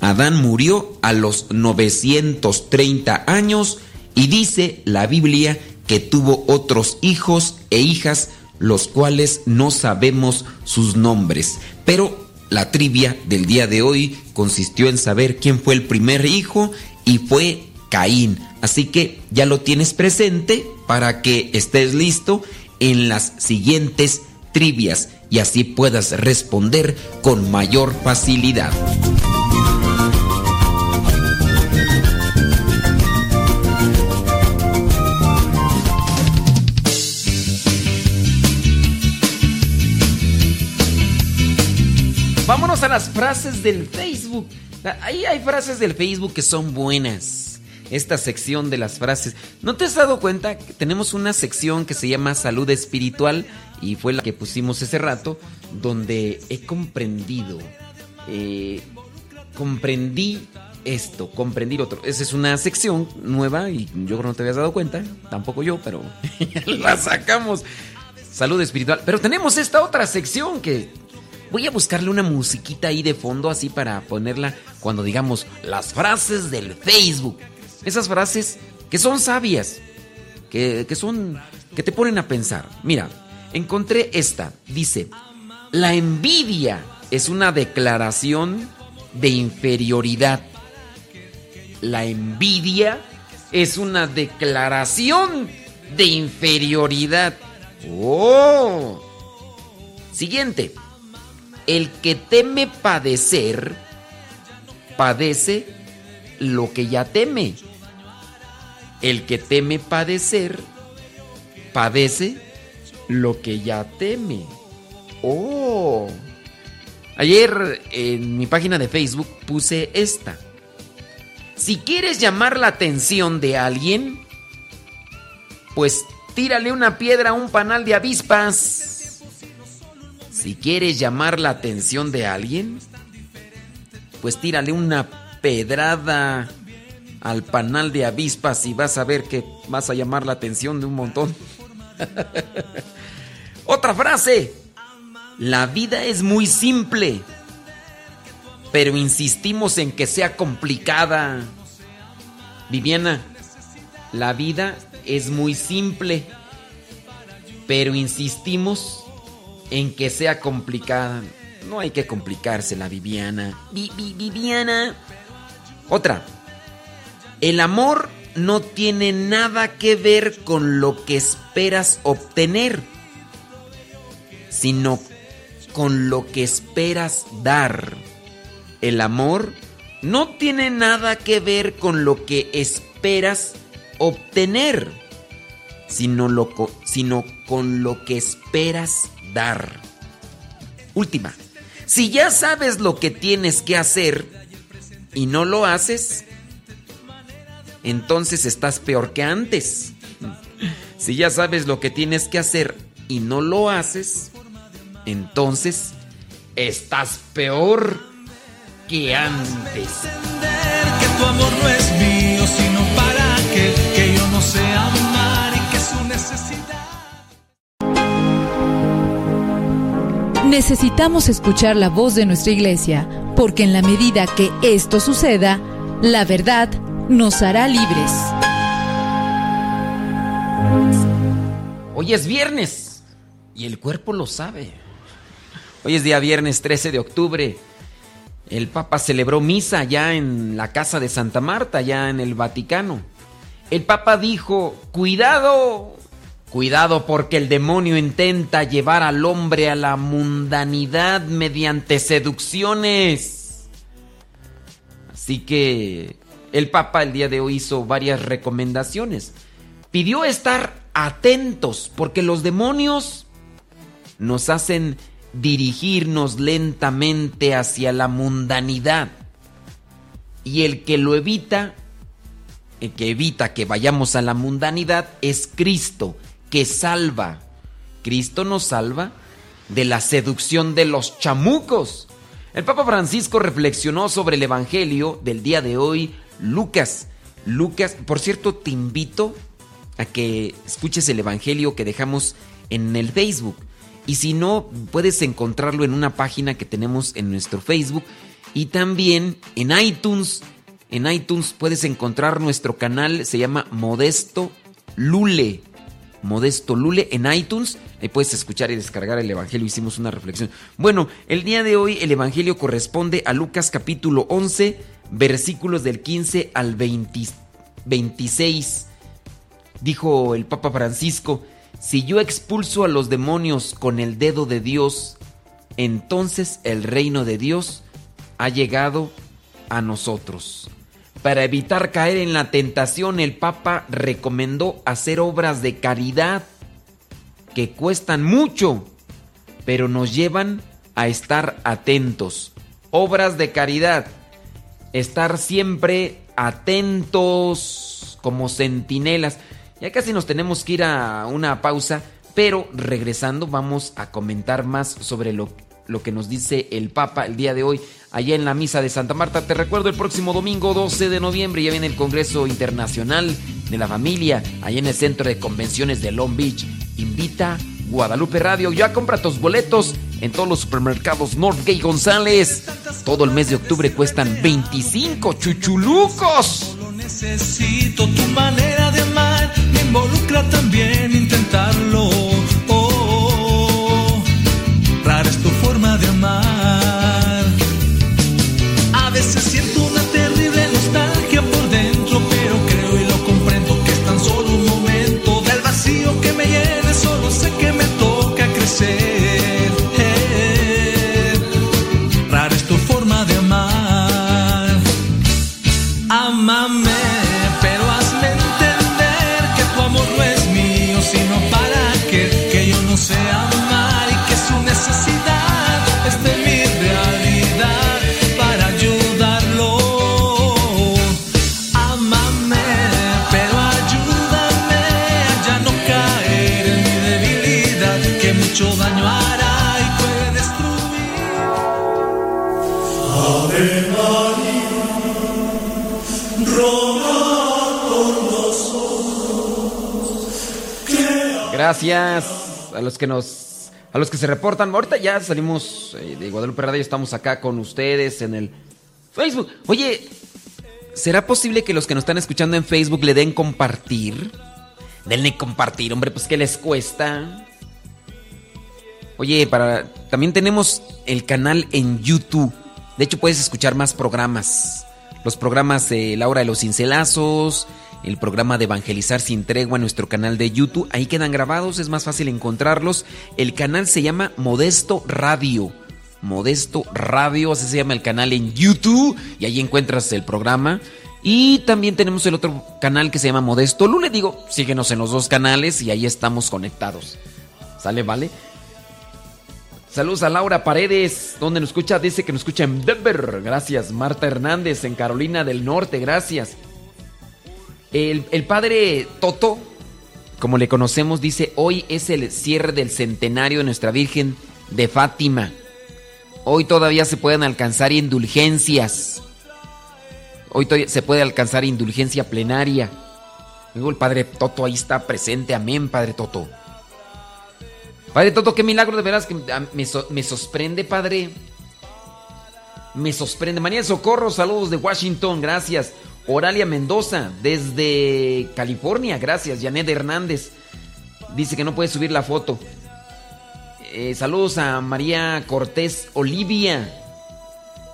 Adán murió a los 930 años y dice la Biblia que tuvo otros hijos e hijas, los cuales no sabemos sus nombres. Pero la trivia del día de hoy consistió en saber quién fue el primer hijo y fue Caín. Así que ya lo tienes presente para que estés listo en las siguientes trivias y así puedas responder con mayor facilidad. A las frases del Facebook. Ahí hay frases del Facebook que son buenas. Esta sección de las frases. ¿No te has dado cuenta que tenemos una sección que se llama Salud Espiritual? Y fue la que pusimos ese rato, donde he comprendido. eh, comprendí esto, comprendí otro. Esa es una sección nueva y yo creo no te habías dado cuenta. Tampoco yo, pero la sacamos. Salud espiritual. Pero tenemos esta otra sección que Voy a buscarle una musiquita ahí de fondo así para ponerla cuando digamos las frases del Facebook. Esas frases que son sabias, que, que son, que te ponen a pensar. Mira, encontré esta. Dice, la envidia es una declaración de inferioridad. La envidia es una declaración de inferioridad. ¡Oh! Siguiente. El que teme padecer, padece lo que ya teme. El que teme padecer, padece lo que ya teme. ¡Oh! Ayer en mi página de Facebook puse esta. Si quieres llamar la atención de alguien, pues tírale una piedra a un panal de avispas. Si quieres llamar la atención de alguien, pues tírale una pedrada al panal de avispas y vas a ver que vas a llamar la atención de un montón. Otra frase. La vida es muy simple, pero insistimos en que sea complicada. Viviana, la vida es muy simple, pero insistimos en que sea complicada. No hay que complicarse la Viviana. Viviana. Otra. El amor no tiene nada que ver con lo que esperas obtener, sino con lo que esperas dar. El amor no tiene nada que ver con lo que esperas obtener, sino, sino con lo que esperas dar. Última. Si ya sabes lo que tienes que hacer y no lo haces, entonces estás peor que antes. Si ya sabes lo que tienes que hacer y no lo haces, entonces estás peor que antes. Que tu amor no es mío, Necesitamos escuchar la voz de nuestra iglesia, porque en la medida que esto suceda, la verdad nos hará libres. Hoy es viernes y el cuerpo lo sabe. Hoy es día viernes 13 de octubre. El Papa celebró misa ya en la casa de Santa Marta, ya en el Vaticano. El Papa dijo, cuidado, cuidado porque el demonio intenta llevar al hombre a la mundanidad mediante seducciones. Así que el Papa el día de hoy hizo varias recomendaciones. Pidió estar atentos porque los demonios nos hacen dirigirnos lentamente hacia la mundanidad. Y el que lo evita, el que evita que vayamos a la mundanidad, es Cristo, que salva. Cristo nos salva de la seducción de los chamucos. El Papa Francisco reflexionó sobre el Evangelio del día de hoy, Lucas. Lucas, por cierto, te invito a que escuches el Evangelio que dejamos en el Facebook. Y si no, puedes encontrarlo en una página que tenemos en nuestro Facebook y también en iTunes. En iTunes puedes encontrar nuestro canal, se llama Modesto Lule. Modesto Lule en iTunes. Ahí puedes escuchar y descargar el Evangelio. Hicimos una reflexión. Bueno, el día de hoy el Evangelio corresponde a Lucas capítulo 11, versículos del 15 al 26. Dijo el Papa Francisco, si yo expulso a los demonios con el dedo de Dios, entonces el reino de Dios ha llegado a nosotros. Para evitar caer en la tentación, el Papa recomendó hacer obras de caridad que cuestan mucho, pero nos llevan a estar atentos. Obras de caridad. Estar siempre atentos como centinelas. Ya casi nos tenemos que ir a una pausa, pero regresando vamos a comentar más sobre lo, lo que nos dice el Papa el día de hoy allá en la misa de Santa Marta. Te recuerdo el próximo domingo 12 de noviembre ya viene el Congreso Internacional de la Familia allá en el Centro de Convenciones de Long Beach. Invita Guadalupe Radio. Ya compra tus boletos en todos los supermercados Northgate González. Todo el mes de octubre cuestan 25 chuchulucos. Necesito tu manera de amar, me involucra también intentarlo. Gracias a los que nos a los que se reportan. Ahorita ya salimos eh, de Guadalupe Radio, estamos acá con ustedes en el Facebook. Oye, ¿será posible que los que nos están escuchando en Facebook le den compartir? Denle compartir, hombre, pues ¿qué les cuesta? Oye, para también tenemos el canal en YouTube. De hecho, puedes escuchar más programas. Los programas de Laura de los Cincelazos, el programa de Evangelizar sin tregua en nuestro canal de YouTube. Ahí quedan grabados, es más fácil encontrarlos. El canal se llama Modesto Radio. Modesto Radio, así se llama el canal en YouTube. Y ahí encuentras el programa. Y también tenemos el otro canal que se llama Modesto Lule. Digo, síguenos en los dos canales y ahí estamos conectados. ¿Sale, vale? Saludos a Laura Paredes, donde nos escucha, dice que nos escucha en Denver. Gracias. Marta Hernández en Carolina del Norte, gracias. El, padre Toto, como le conocemos, dice, hoy es el cierre del centenario de nuestra Virgen de Fátima. Hoy todavía se pueden alcanzar indulgencias. Hoy todavía se puede alcanzar indulgencia plenaria. Luego el padre Toto ahí está presente. Amén, padre Toto. Padre Toto, qué milagro de veras que me, me sorprende, padre. Me sorprende. María Socorro, saludos de Washington, gracias. Oralia Mendoza, desde California, gracias. Janet Hernández, dice que no puede subir la foto. Eh, saludos a María Cortés Olivia,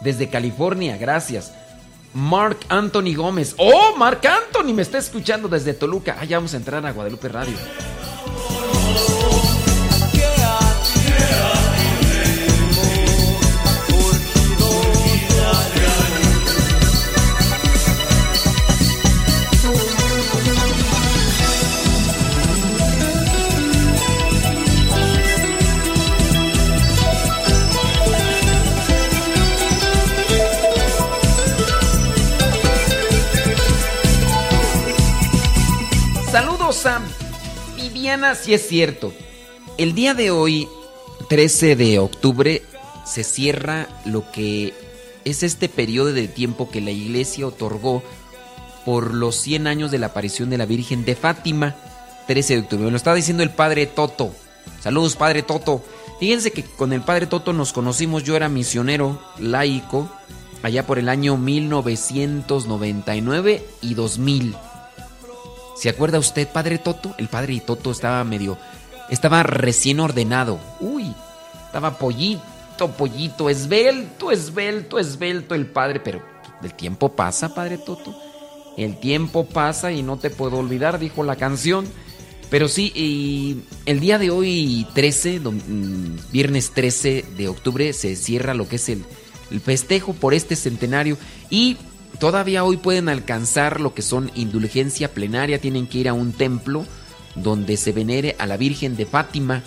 desde California, gracias. Mark Anthony Gómez. ¡Oh, Mark Anthony! Me está escuchando desde Toluca. Ah, ya vamos a entrar a Guadalupe Radio. Saludos a Viviana, si es cierto. El día de hoy, 13 de octubre, se cierra lo que es este periodo de tiempo que la iglesia otorgó por los 100 años de la aparición de la Virgen de Fátima. 13 de octubre. Me lo estaba diciendo el padre Toto. Saludos, padre Toto. Fíjense que con el padre Toto nos conocimos. Yo era misionero laico allá por el año 1999 y 2000. ¿Se acuerda usted, padre Toto? El padre Toto estaba medio. Estaba recién ordenado. Uy, estaba pollito, pollito, esbelto, esbelto, esbelto el padre. Pero el tiempo pasa, padre Toto. El tiempo pasa y no te puedo olvidar, dijo la canción. Pero sí, y el día de hoy, 13, dom- mm, viernes 13 de octubre, se cierra lo que es el, el festejo por este centenario. Y todavía hoy pueden alcanzar lo que son indulgencia plenaria. Tienen que ir a un templo donde se venere a la Virgen de Fátima.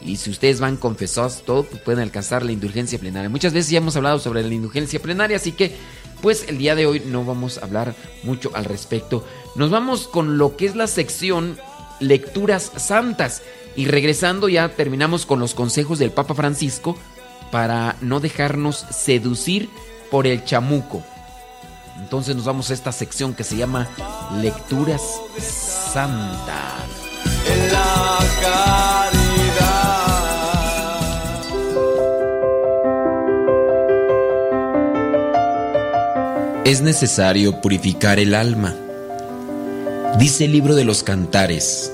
Y si ustedes van confesados, todo, pues pueden alcanzar la indulgencia plenaria. Muchas veces ya hemos hablado sobre la indulgencia plenaria, así que pues el día de hoy no vamos a hablar mucho al respecto. Nos vamos con lo que es la sección Lecturas Santas. Y regresando ya terminamos con los consejos del Papa Francisco para no dejarnos seducir por el chamuco. Entonces nos vamos a esta sección que se llama Lecturas Santas. en la caridad. Es necesario purificar el alma. Dice el libro de los cantares,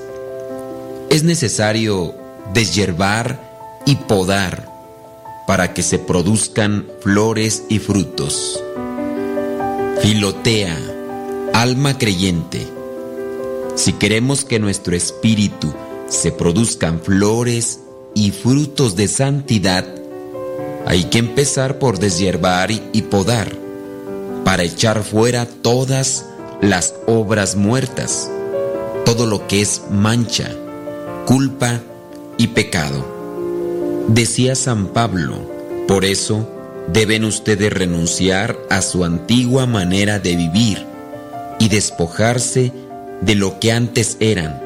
es necesario deshiervar y podar para que se produzcan flores y frutos. Filotea, alma creyente, si queremos que nuestro espíritu se produzcan flores y frutos de santidad, hay que empezar por deshiervar y podar para echar fuera todas las obras muertas, todo lo que es mancha, culpa y pecado. Decía San Pablo, por eso deben ustedes renunciar a su antigua manera de vivir y despojarse de lo que antes eran,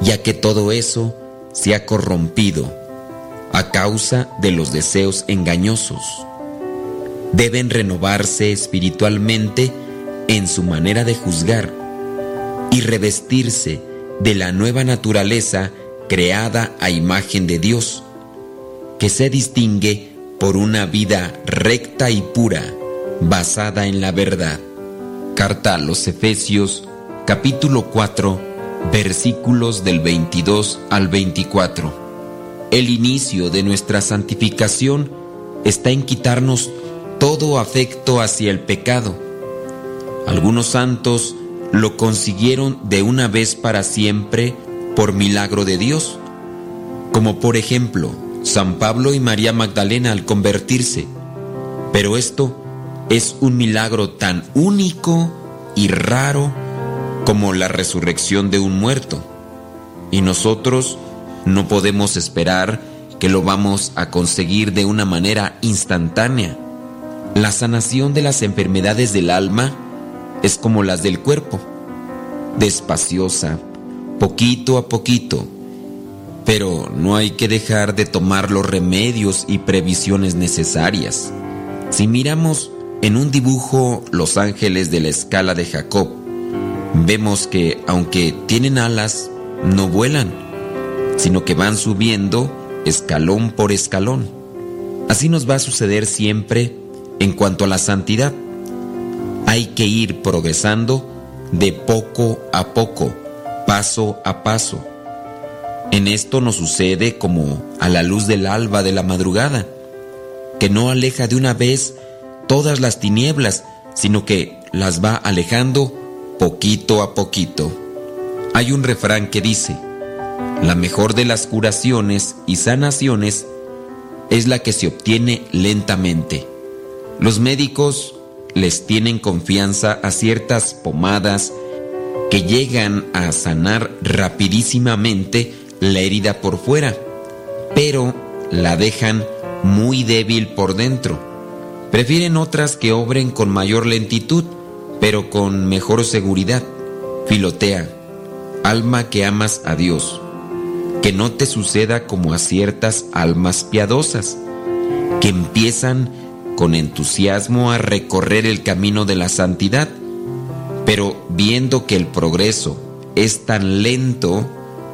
ya que todo eso se ha corrompido a causa de los deseos engañosos. Deben renovarse espiritualmente en su manera de juzgar y revestirse de la nueva naturaleza creada a imagen de Dios, que se distingue por una vida recta y pura, basada en la verdad. Carta a los Efesios, capítulo 4, versículos del 22 al 24. El inicio de nuestra santificación está en quitarnos todo afecto hacia el pecado. Algunos santos lo consiguieron de una vez para siempre por milagro de Dios, como por ejemplo San Pablo y María Magdalena al convertirse. Pero esto es un milagro tan único y raro como la resurrección de un muerto. Y nosotros no podemos esperar que lo vamos a conseguir de una manera instantánea. La sanación de las enfermedades del alma es como las del cuerpo, despaciosa, poquito a poquito, pero no hay que dejar de tomar los remedios y previsiones necesarias. Si miramos en un dibujo los ángeles de la escala de Jacob, vemos que aunque tienen alas, no vuelan, sino que van subiendo escalón por escalón. Así nos va a suceder siempre en cuanto a la santidad. Hay que ir progresando de poco a poco, paso a paso. En esto nos sucede como a la luz del alba de la madrugada, que no aleja de una vez todas las tinieblas, sino que las va alejando poquito a poquito. Hay un refrán que dice, la mejor de las curaciones y sanaciones es la que se obtiene lentamente. Los médicos les tienen confianza a ciertas pomadas que llegan a sanar rapidísimamente la herida por fuera, pero la dejan muy débil por dentro. Prefieren otras que obren con mayor lentitud, pero con mejor seguridad. Filotea, alma que amas a Dios, que no te suceda como a ciertas almas piadosas, que empiezan con entusiasmo a recorrer el camino de la santidad, pero viendo que el progreso es tan lento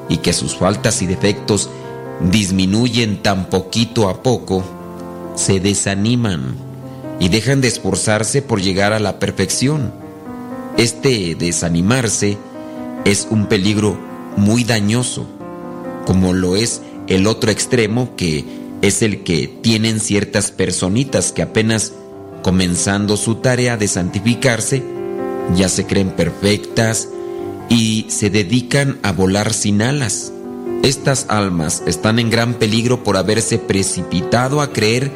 y que sus faltas y defectos disminuyen tan poquito a poco, se desaniman y dejan de esforzarse por llegar a la perfección. Este desanimarse es un peligro muy dañoso, como lo es el otro extremo que es el que tienen ciertas personitas que apenas comenzando su tarea de santificarse, ya se creen perfectas y se dedican a volar sin alas. Estas almas están en gran peligro por haberse precipitado a creer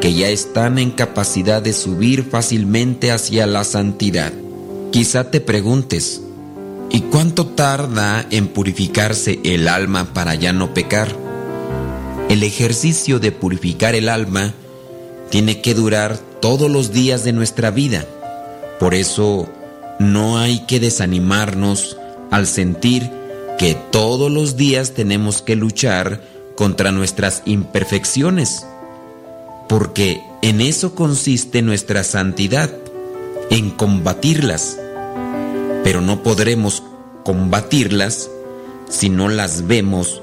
que ya están en capacidad de subir fácilmente hacia la santidad. Quizá te preguntes, ¿y cuánto tarda en purificarse el alma para ya no pecar? El ejercicio de purificar el alma tiene que durar todos los días de nuestra vida. Por eso no hay que desanimarnos al sentir que todos los días tenemos que luchar contra nuestras imperfecciones, porque en eso consiste nuestra santidad, en combatirlas. Pero no podremos combatirlas si no las vemos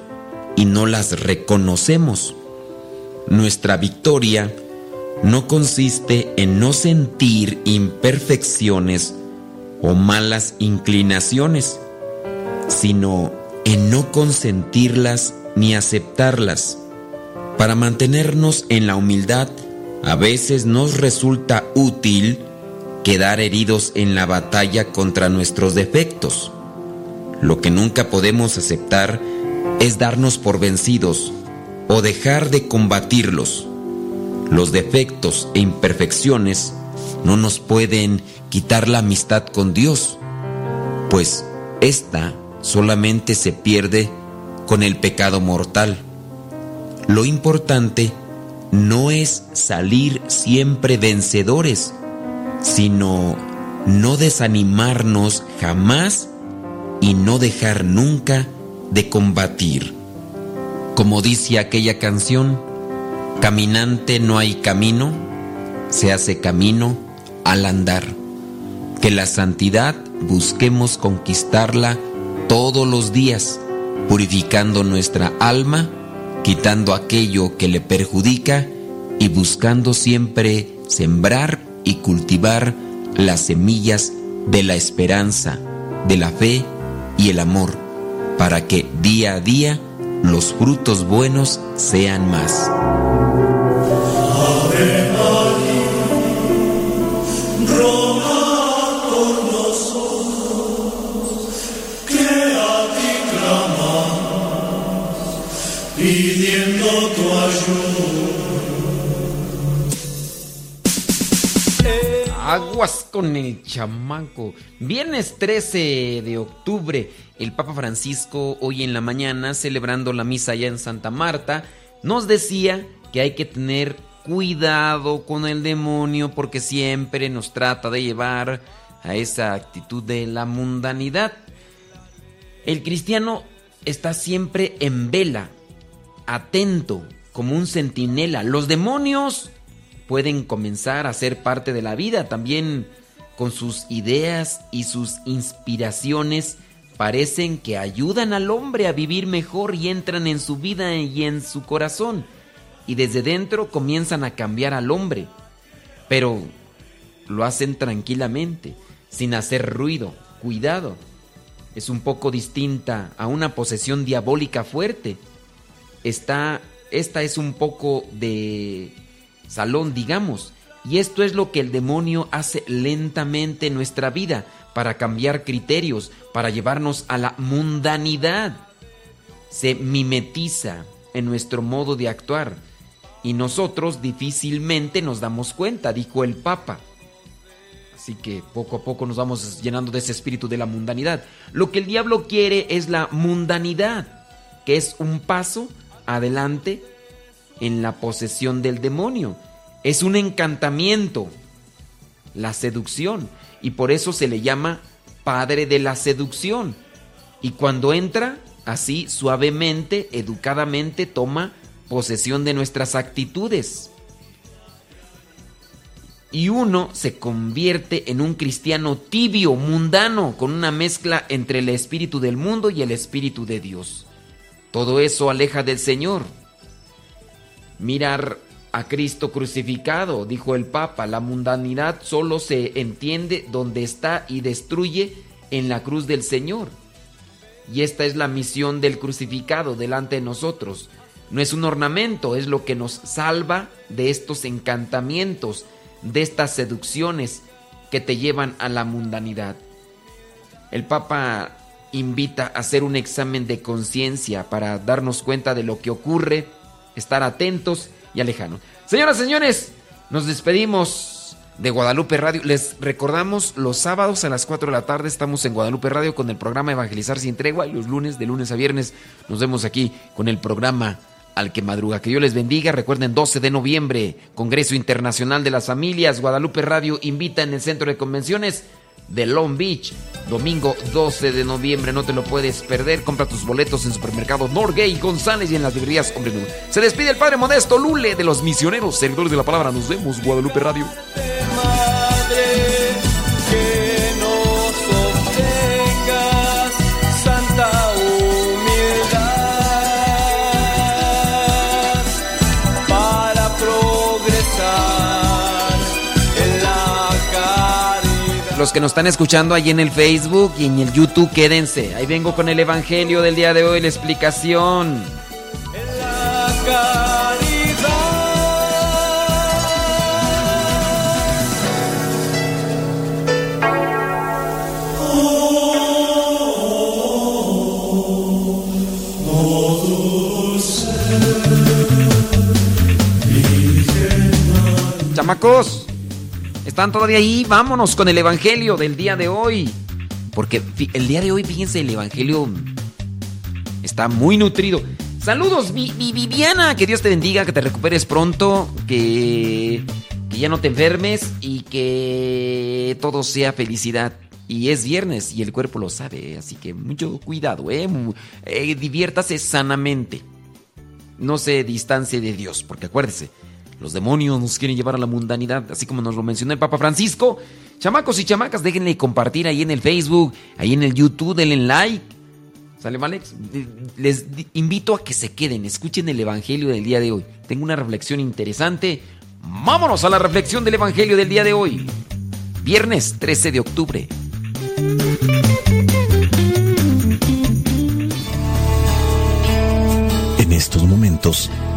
y no las reconocemos. Nuestra victoria no consiste en no sentir imperfecciones o malas inclinaciones, sino en no consentirlas ni aceptarlas. Para mantenernos en la humildad, a veces nos resulta útil quedar heridos en la batalla contra nuestros defectos. Lo que nunca podemos aceptar es darnos por vencidos o dejar de combatirlos. Los defectos e imperfecciones no nos pueden quitar la amistad con Dios, pues esta solamente se pierde con el pecado mortal. Lo importante no es salir siempre vencedores, sino no desanimarnos jamás y no dejar nunca de combatir. Como dice aquella canción, caminante no hay camino, se hace camino al andar. Que la santidad busquemos conquistarla todos los días, purificando nuestra alma, quitando aquello que le perjudica y buscando siempre sembrar y cultivar las semillas de la esperanza, de la fe y el amor, para que día a día los frutos buenos sean más. Pidiendo tu ayuda. Aguas con el chamaco. Viernes 13 de octubre, el Papa Francisco, hoy en la mañana, celebrando la misa allá en Santa Marta, nos decía que hay que tener cuidado con el demonio porque siempre nos trata de llevar a esa actitud de la mundanidad. El cristiano está siempre en vela, atento, como un centinela. Los demonios pueden comenzar a ser parte de la vida. También con sus ideas y sus inspiraciones parecen que ayudan al hombre a vivir mejor y entran en su vida y en su corazón. Y desde dentro comienzan a cambiar al hombre. Pero lo hacen tranquilamente, sin hacer ruido. Cuidado. Es un poco distinta a una posesión diabólica fuerte. Está, esta es un poco de salón, digamos. Y esto es lo que el demonio hace lentamente en nuestra vida para cambiar criterios, para llevarnos a la mundanidad. Se mimetiza en nuestro modo de actuar y nosotros difícilmente nos damos cuenta, dijo el Papa. Así que poco a poco nos vamos llenando de ese espíritu de la mundanidad. Lo que el diablo quiere es la mundanidad, que es un paso adelante en la posesión del demonio. Es un encantamiento, la seducción, y por eso se le llama padre de la seducción. Y cuando entra, así suavemente, educadamente, toma posesión de nuestras actitudes. Y uno se convierte en un cristiano tibio, mundano, con una mezcla entre el espíritu del mundo y el espíritu de Dios. Todo eso aleja del Señor mirar a Cristo crucificado, dijo el Papa. La mundanidad solo se entiende donde está y destruye en la cruz del Señor. Y esta es la misión del crucificado delante de nosotros. No es un ornamento, es lo que nos salva de estos encantamientos, de estas seducciones que te llevan a la mundanidad. El Papa invita a hacer un examen de conciencia para darnos cuenta de lo que ocurre estar atentos y alejanos. Señoras, señores, nos despedimos de Guadalupe Radio. Les recordamos los sábados a las 4 de la tarde estamos en Guadalupe Radio con el programa Evangelizar sin tregua y los lunes de lunes a viernes nos vemos aquí con el programa Al que madruga. Que Dios les bendiga. Recuerden 12 de noviembre, Congreso Internacional de las Familias. Guadalupe Radio invita en el Centro de Convenciones de Long Beach. Domingo 12 de noviembre, no te lo puedes perder. Compra tus boletos en supermercado Norgay González y en las librerías Hombre Nudo. Se despide el Padre Modesto Lule de los misioneros, servidores de la palabra. Nos vemos, Guadalupe Radio. Los que nos están escuchando ahí en el Facebook y en el YouTube, quédense. Ahí vengo con el Evangelio del día de hoy, la explicación. Chamacos. ¿Están todavía ahí? Vámonos con el Evangelio del día de hoy. Porque el día de hoy, fíjense, el Evangelio está muy nutrido. Saludos, Viviana. Que Dios te bendiga, que te recuperes pronto, que, que ya no te enfermes y que todo sea felicidad. Y es viernes y el cuerpo lo sabe, así que mucho cuidado, ¿eh? eh diviértase sanamente. no se distancie de Dios, porque acuérdese, los demonios nos quieren llevar a la mundanidad, así como nos lo mencionó el Papa Francisco. Chamacos y chamacas, déjenle compartir ahí en el Facebook, ahí en el YouTube, denle like. ¿Sale, Alex? Les invito a que se queden, escuchen el Evangelio del día de hoy. Tengo una reflexión interesante. Vámonos a la reflexión del Evangelio del día de hoy. Viernes 13 de octubre. En estos momentos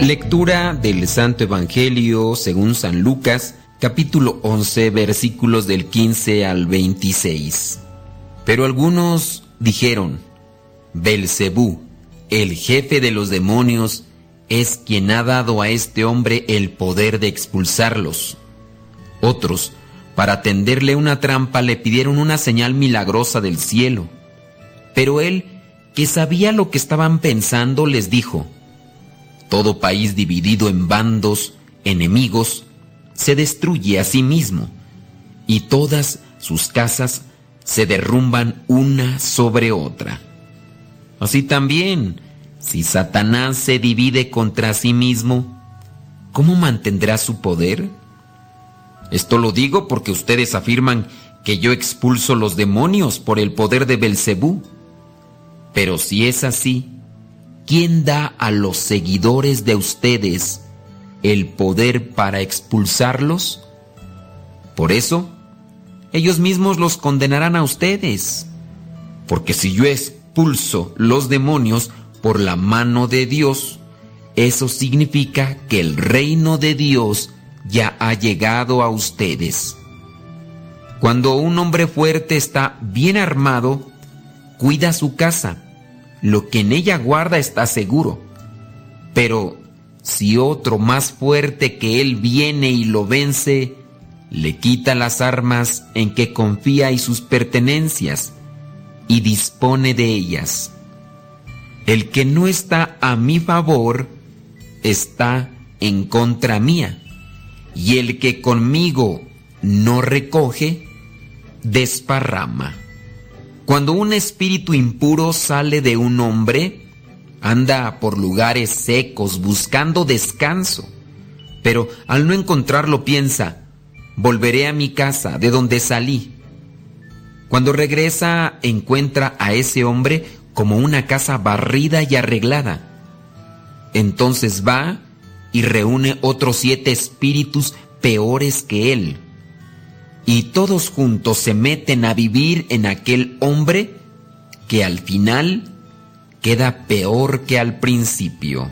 Lectura del Santo Evangelio según San Lucas, capítulo 11, versículos del 15 al 26. Pero algunos dijeron, Belcebú, el jefe de los demonios, es quien ha dado a este hombre el poder de expulsarlos. Otros, para tenderle una trampa, le pidieron una señal milagrosa del cielo. Pero él, que sabía lo que estaban pensando, les dijo, todo país dividido en bandos, enemigos, se destruye a sí mismo, y todas sus casas se derrumban una sobre otra. Así también, si Satanás se divide contra sí mismo, ¿cómo mantendrá su poder? Esto lo digo porque ustedes afirman que yo expulso los demonios por el poder de Belcebú. Pero si es así, ¿quién da a los seguidores de ustedes el poder para expulsarlos? Por eso, ellos mismos los condenarán a ustedes. Porque si yo expulso los demonios por la mano de Dios, eso significa que el reino de Dios ya ha llegado a ustedes. Cuando un hombre fuerte está bien armado, cuida su casa lo que en ella guarda está seguro. Pero si otro más fuerte que él viene y lo vence, le quita las armas en que confía y sus pertenencias, y dispone de ellas. El que no está a mi favor, está en contra mía, y el que conmigo no recoge, desparrama. Cuando un espíritu impuro sale de un hombre, anda por lugares secos buscando descanso, pero al no encontrarlo piensa, volveré a mi casa de donde salí. Cuando regresa encuentra a ese hombre como una casa barrida y arreglada. Entonces va y reúne otros siete espíritus peores que él y todos juntos se meten a vivir en aquel hombre que al final queda peor que al principio.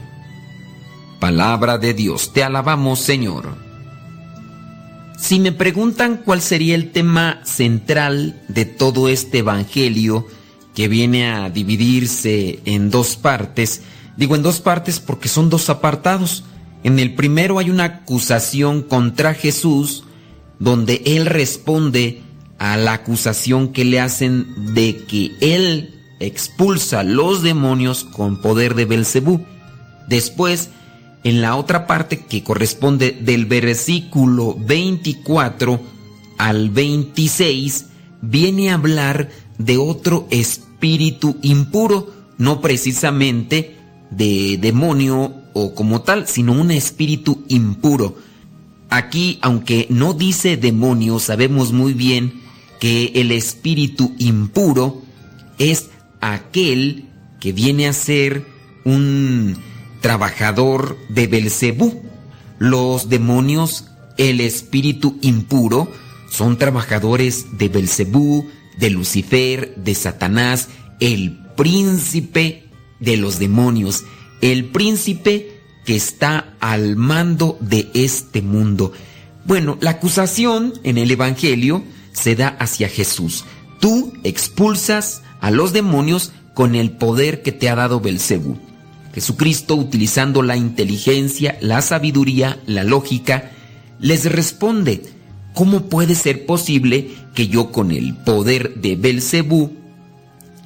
Palabra de Dios, te alabamos Señor. Si me preguntan cuál sería el tema central de todo este Evangelio, que viene a dividirse en dos partes, digo en dos partes porque son dos apartados. En el primero hay una acusación contra Jesús, donde él responde a la acusación que le hacen de que él expulsa los demonios con poder de Belcebú. Después, en la otra parte que corresponde del versículo 24 al 26, viene a hablar de otro espíritu impuro, no precisamente de demonio o como tal, sino un espíritu impuro. Aquí, aunque no dice demonio, sabemos muy bien que el espíritu impuro es aquel que viene a ser un trabajador de Belcebú. Los demonios, el espíritu impuro, son trabajadores de Belcebú, de Lucifer, de Satanás, el príncipe de los demonios, el príncipe que está al mando de este mundo. Bueno, la acusación en el Evangelio se da hacia Jesús. Tú expulsas a los demonios con el poder que te ha dado Belcebú. Jesucristo, utilizando la inteligencia, la sabiduría, la lógica, les responde: ¿Cómo puede ser posible que yo con el poder de Belcebú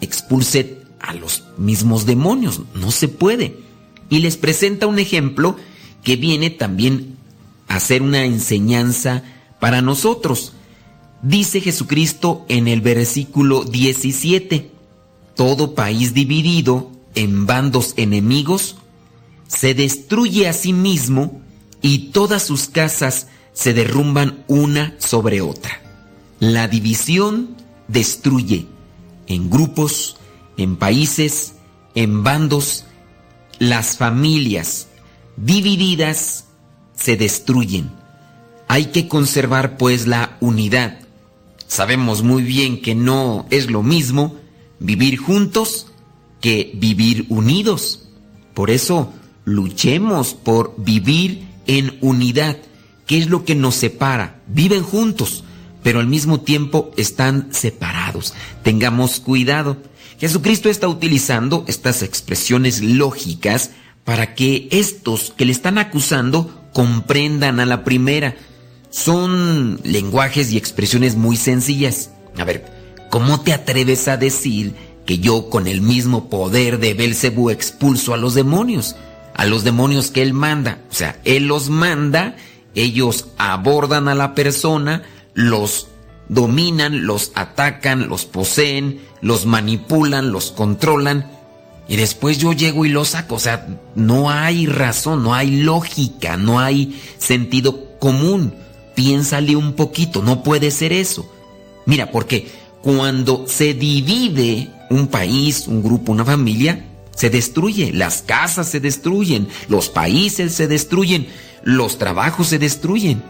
expulse a los mismos demonios? No se puede. Y les presenta un ejemplo que viene también a ser una enseñanza para nosotros. Dice Jesucristo en el versículo 17, todo país dividido en bandos enemigos se destruye a sí mismo y todas sus casas se derrumban una sobre otra. La división destruye en grupos, en países, en bandos, las familias divididas se destruyen. Hay que conservar pues la unidad. Sabemos muy bien que no es lo mismo vivir juntos que vivir unidos. Por eso luchemos por vivir en unidad. ¿Qué es lo que nos separa? Viven juntos, pero al mismo tiempo están separados. Tengamos cuidado. Jesucristo está utilizando estas expresiones lógicas para que estos que le están acusando comprendan a la primera. Son lenguajes y expresiones muy sencillas. A ver, ¿cómo te atreves a decir que yo con el mismo poder de Belcebú expulso a los demonios? A los demonios que él manda. O sea, él los manda ellos abordan a la persona, los dominan, los atacan, los poseen, los manipulan, los controlan y después yo llego y los saco. O sea, no hay razón, no hay lógica, no hay sentido común. Piénsale un poquito, no puede ser eso. Mira, porque cuando se divide un país, un grupo, una familia, se destruye, las casas se destruyen, los países se destruyen, los trabajos se destruyen.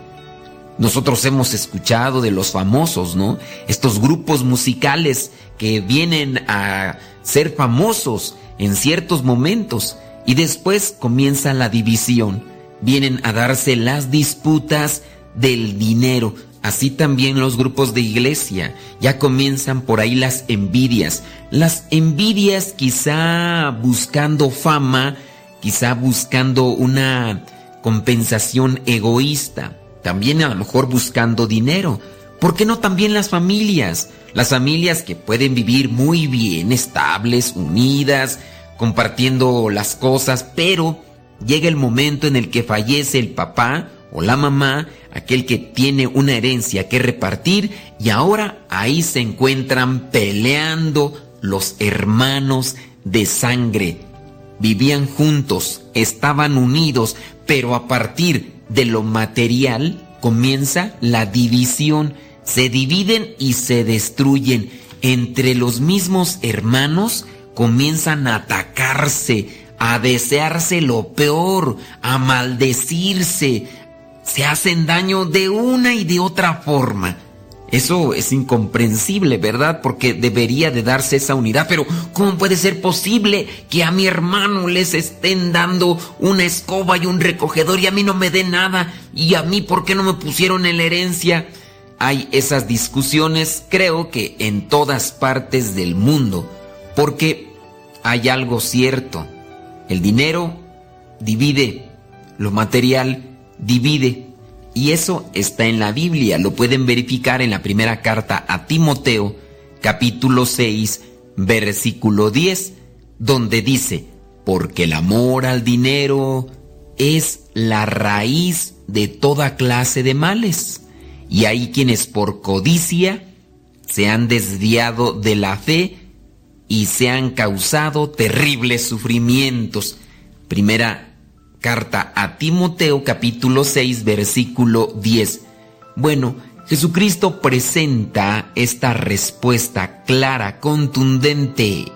Nosotros hemos escuchado de los famosos, ¿no? Estos grupos musicales que vienen a ser famosos en ciertos momentos y después comienza la división. Vienen a darse las disputas del dinero. Así también los grupos de iglesia. Ya comienzan por ahí las envidias. Las envidias quizá buscando fama, quizá buscando una compensación egoísta, también a lo mejor buscando dinero. ¿Por qué no también las familias? Las familias que pueden vivir muy bien, estables, unidas, compartiendo las cosas, pero llega el momento en el que fallece el papá o la mamá, aquel que tiene una herencia que repartir, y ahora ahí se encuentran peleando los hermanos de sangre. Vivían juntos, estaban unidos, pero a partir de lo material comienza la división. Se dividen y se destruyen. Entre los mismos hermanos comienzan a atacarse, a desearse lo peor, a maldecirse. Se hacen daño de una y de otra forma. Eso es incomprensible, ¿verdad? Porque debería de darse esa unidad. Pero ¿cómo puede ser posible que a mi hermano les estén dando una escoba y un recogedor y a mí no me dé nada? ¿Y a mí por qué no me pusieron en la herencia? Hay esas discusiones, creo que en todas partes del mundo. Porque hay algo cierto. El dinero divide. Lo material divide. Y eso está en la Biblia, lo pueden verificar en la primera carta a Timoteo, capítulo 6, versículo 10, donde dice, porque el amor al dinero es la raíz de toda clase de males. Y hay quienes por codicia se han desviado de la fe y se han causado terribles sufrimientos. Primera Carta a Timoteo capítulo 6 versículo 10. Bueno, Jesucristo presenta esta respuesta clara, contundente,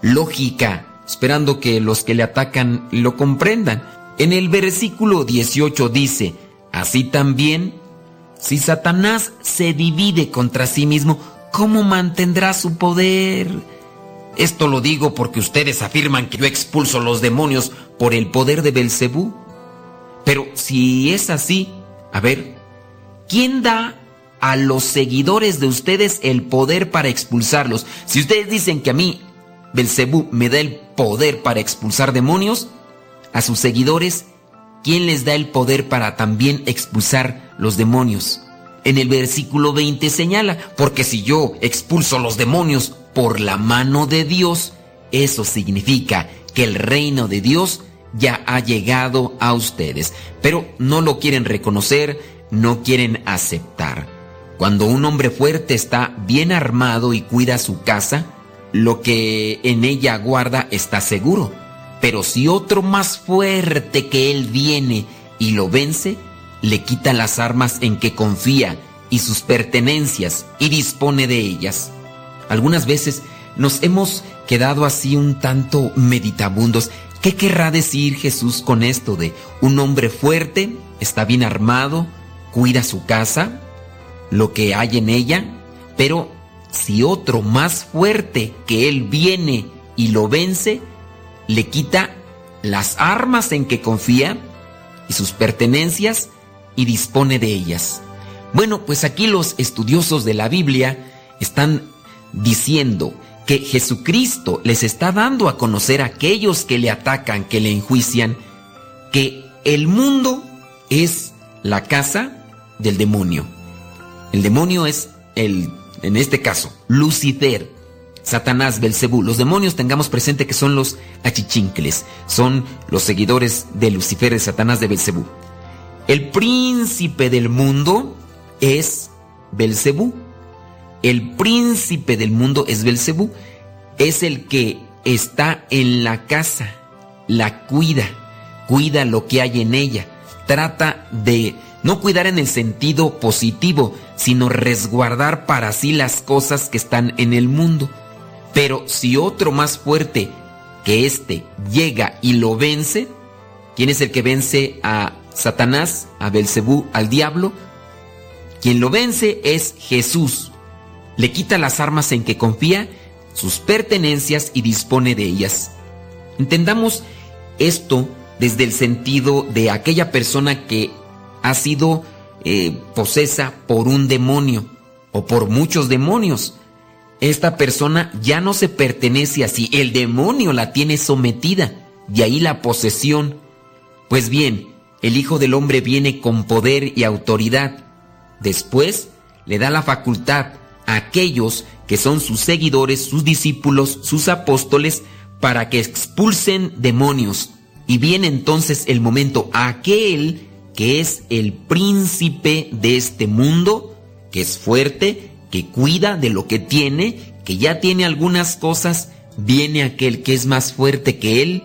lógica, esperando que los que le atacan lo comprendan. En el versículo 18 dice, así también, si Satanás se divide contra sí mismo, ¿cómo mantendrá su poder? Esto lo digo porque ustedes afirman que yo expulso los demonios por el poder de Belcebú. Pero si es así, a ver, ¿quién da a los seguidores de ustedes el poder para expulsarlos? Si ustedes dicen que a mí Belcebú me da el poder para expulsar demonios, a sus seguidores, ¿quién les da el poder para también expulsar los demonios? En el versículo 20 señala, porque si yo expulso los demonios por la mano de Dios, eso significa que el reino de Dios ya ha llegado a ustedes, pero no lo quieren reconocer, no quieren aceptar. Cuando un hombre fuerte está bien armado y cuida su casa, lo que en ella guarda está seguro. Pero si otro más fuerte que él viene y lo vence, le quita las armas en que confía y sus pertenencias y dispone de ellas. Algunas veces nos hemos quedado así un tanto meditabundos. ¿Qué querrá decir Jesús con esto de un hombre fuerte, está bien armado, cuida su casa, lo que hay en ella, pero si otro más fuerte que él viene y lo vence, le quita las armas en que confía y sus pertenencias y dispone de ellas. Bueno, pues aquí los estudiosos de la Biblia están diciendo que Jesucristo les está dando a conocer a aquellos que le atacan, que le enjuician, que el mundo es la casa del demonio. El demonio es el en este caso, Lucifer, Satanás, Belcebú, los demonios tengamos presente que son los achichincles, son los seguidores de Lucifer, de Satanás, de Belcebú. El príncipe del mundo es Belcebú. El príncipe del mundo es Belcebú. Es el que está en la casa, la cuida, cuida lo que hay en ella, trata de no cuidar en el sentido positivo, sino resguardar para sí las cosas que están en el mundo. Pero si otro más fuerte que éste llega y lo vence, ¿quién es el que vence a Satanás, a Belcebú, al diablo? Quien lo vence es Jesús. Le quita las armas en que confía, sus pertenencias y dispone de ellas. Entendamos esto desde el sentido de aquella persona que ha sido eh, posesa por un demonio o por muchos demonios. Esta persona ya no se pertenece así, el demonio la tiene sometida, y ahí la posesión. Pues bien, el Hijo del Hombre viene con poder y autoridad. Después le da la facultad a aquellos que son sus seguidores, sus discípulos, sus apóstoles, para que expulsen demonios. Y viene entonces el momento, aquel que es el príncipe de este mundo, que es fuerte, que cuida de lo que tiene, que ya tiene algunas cosas, viene aquel que es más fuerte que él,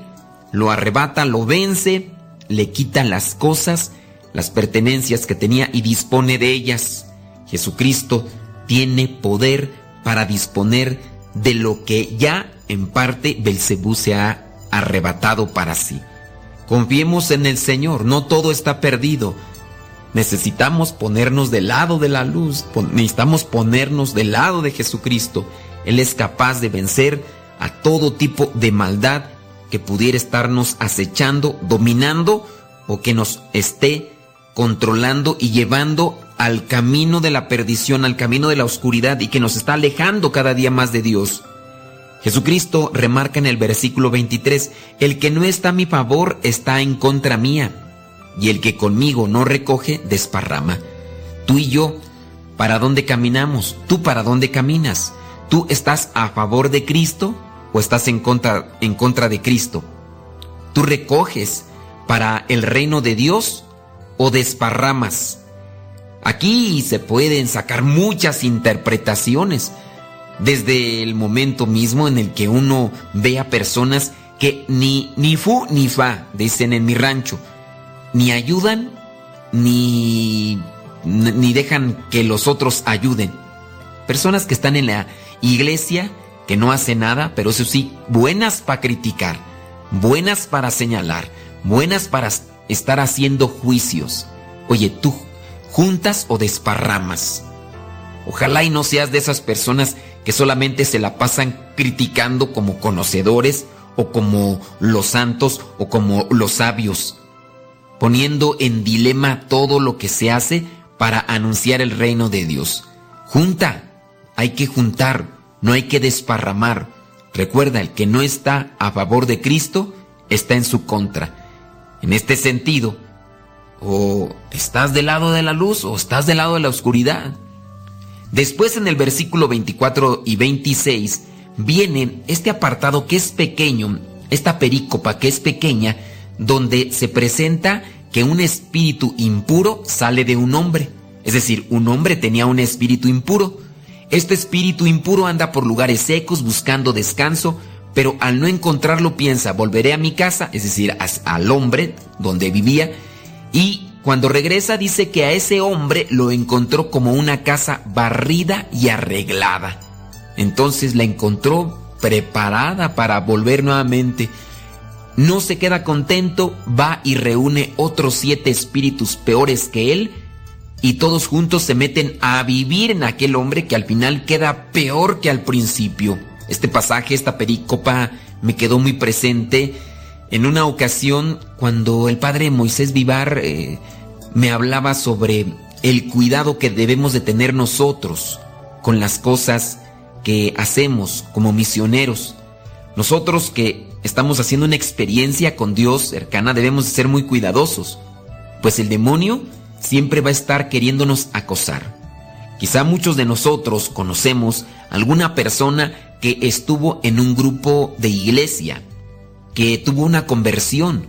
lo arrebata, lo vence, le quita las cosas, las pertenencias que tenía y dispone de ellas. Jesucristo tiene poder para disponer de lo que ya en parte Belcebú se ha arrebatado para sí. Confiemos en el Señor, no todo está perdido. Necesitamos ponernos del lado de la luz, necesitamos ponernos del lado de Jesucristo. Él es capaz de vencer a todo tipo de maldad que pudiera estarnos acechando, dominando o que nos esté controlando y llevando al camino de la perdición, al camino de la oscuridad y que nos está alejando cada día más de Dios. Jesucristo remarca en el versículo 23, el que no está a mi favor está en contra mía, y el que conmigo no recoge, desparrama. Tú y yo, ¿para dónde caminamos? ¿Tú para dónde caminas? ¿Tú estás a favor de Cristo o estás en contra, en contra de Cristo? ¿Tú recoges para el reino de Dios o desparramas? Aquí se pueden sacar muchas interpretaciones desde el momento mismo en el que uno ve a personas que ni, ni fu ni fa, dicen en mi rancho, ni ayudan ni, ni dejan que los otros ayuden. Personas que están en la iglesia, que no hacen nada, pero eso sí, buenas para criticar, buenas para señalar, buenas para estar haciendo juicios. Oye, tú juntas o desparramas. Ojalá y no seas de esas personas que solamente se la pasan criticando como conocedores o como los santos o como los sabios, poniendo en dilema todo lo que se hace para anunciar el reino de Dios. Junta, hay que juntar, no hay que desparramar. Recuerda, el que no está a favor de Cristo está en su contra. En este sentido, o estás del lado de la luz o estás del lado de la oscuridad. Después en el versículo 24 y 26 viene este apartado que es pequeño, esta perícopa que es pequeña, donde se presenta que un espíritu impuro sale de un hombre. Es decir, un hombre tenía un espíritu impuro. Este espíritu impuro anda por lugares secos buscando descanso, pero al no encontrarlo piensa, volveré a mi casa, es decir, al hombre donde vivía, y cuando regresa dice que a ese hombre lo encontró como una casa barrida y arreglada. Entonces la encontró preparada para volver nuevamente. No se queda contento, va y reúne otros siete espíritus peores que él y todos juntos se meten a vivir en aquel hombre que al final queda peor que al principio. Este pasaje, esta perícopa, me quedó muy presente en una ocasión cuando el padre Moisés Vivar eh, me hablaba sobre el cuidado que debemos de tener nosotros con las cosas que hacemos como misioneros. Nosotros que estamos haciendo una experiencia con Dios cercana debemos de ser muy cuidadosos, pues el demonio siempre va a estar queriéndonos acosar. Quizá muchos de nosotros conocemos alguna persona que estuvo en un grupo de iglesia, que tuvo una conversión,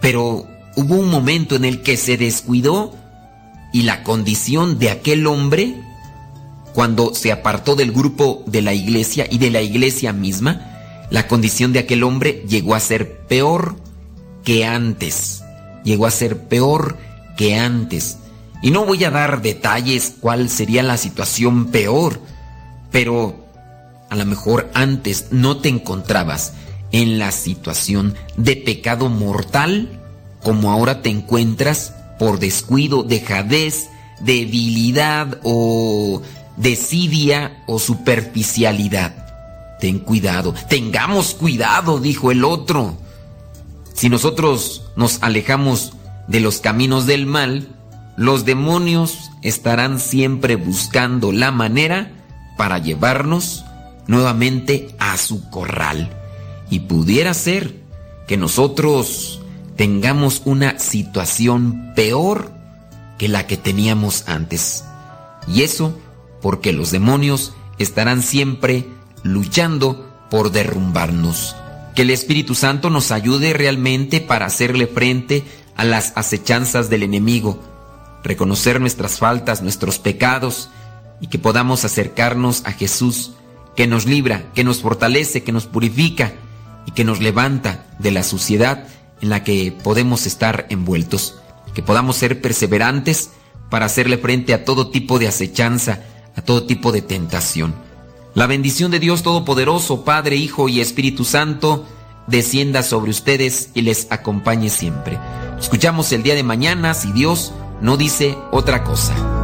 pero hubo un momento en el que se descuidó y la condición de aquel hombre, cuando se apartó del grupo de la iglesia y de la iglesia misma, la condición de aquel hombre llegó a ser peor que antes. Llegó a ser peor que antes. Y no voy a dar detalles cuál sería la situación peor, pero a lo mejor antes no te encontrabas en la situación de pecado mortal como ahora te encuentras por descuido, dejadez, debilidad o desidia o superficialidad. Ten cuidado, tengamos cuidado, dijo el otro. Si nosotros nos alejamos de los caminos del mal, los demonios estarán siempre buscando la manera para llevarnos nuevamente a su corral. Y pudiera ser que nosotros tengamos una situación peor que la que teníamos antes. Y eso porque los demonios estarán siempre luchando por derrumbarnos. Que el Espíritu Santo nos ayude realmente para hacerle frente a las acechanzas del enemigo, reconocer nuestras faltas, nuestros pecados y que podamos acercarnos a Jesús, que nos libra, que nos fortalece, que nos purifica y que nos levanta de la suciedad en la que podemos estar envueltos, que podamos ser perseverantes para hacerle frente a todo tipo de acechanza, a todo tipo de tentación. La bendición de Dios Todopoderoso, Padre, Hijo y Espíritu Santo, descienda sobre ustedes y les acompañe siempre. Escuchamos el día de mañana si Dios no dice otra cosa.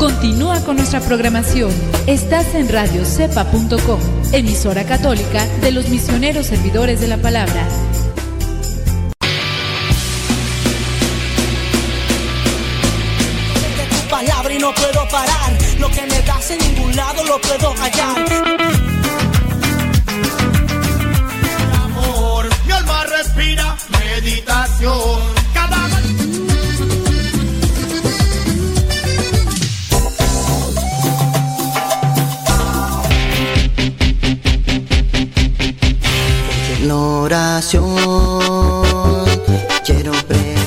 Continúa con nuestra programación. Estás en radiocepa.com, emisora católica de los misioneros servidores de la palabra. palabra y no puedo parar. Lo que me das en ningún lado lo puedo hallar. amor. Mi alma respira meditación. Oración quiero ver.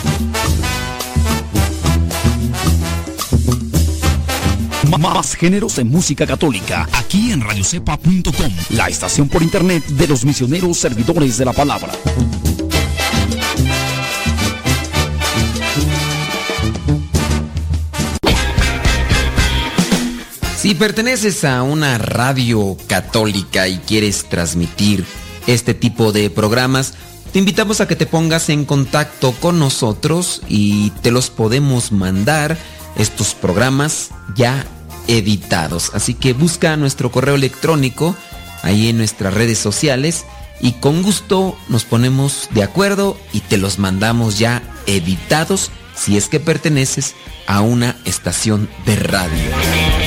Más géneros en música católica, aquí en radiocepa.com, la estación por internet de los misioneros servidores de la palabra. Si perteneces a una radio católica y quieres transmitir este tipo de programas, te invitamos a que te pongas en contacto con nosotros y te los podemos mandar estos programas ya editados. Así que busca nuestro correo electrónico ahí en nuestras redes sociales y con gusto nos ponemos de acuerdo y te los mandamos ya editados si es que perteneces a una estación de radio.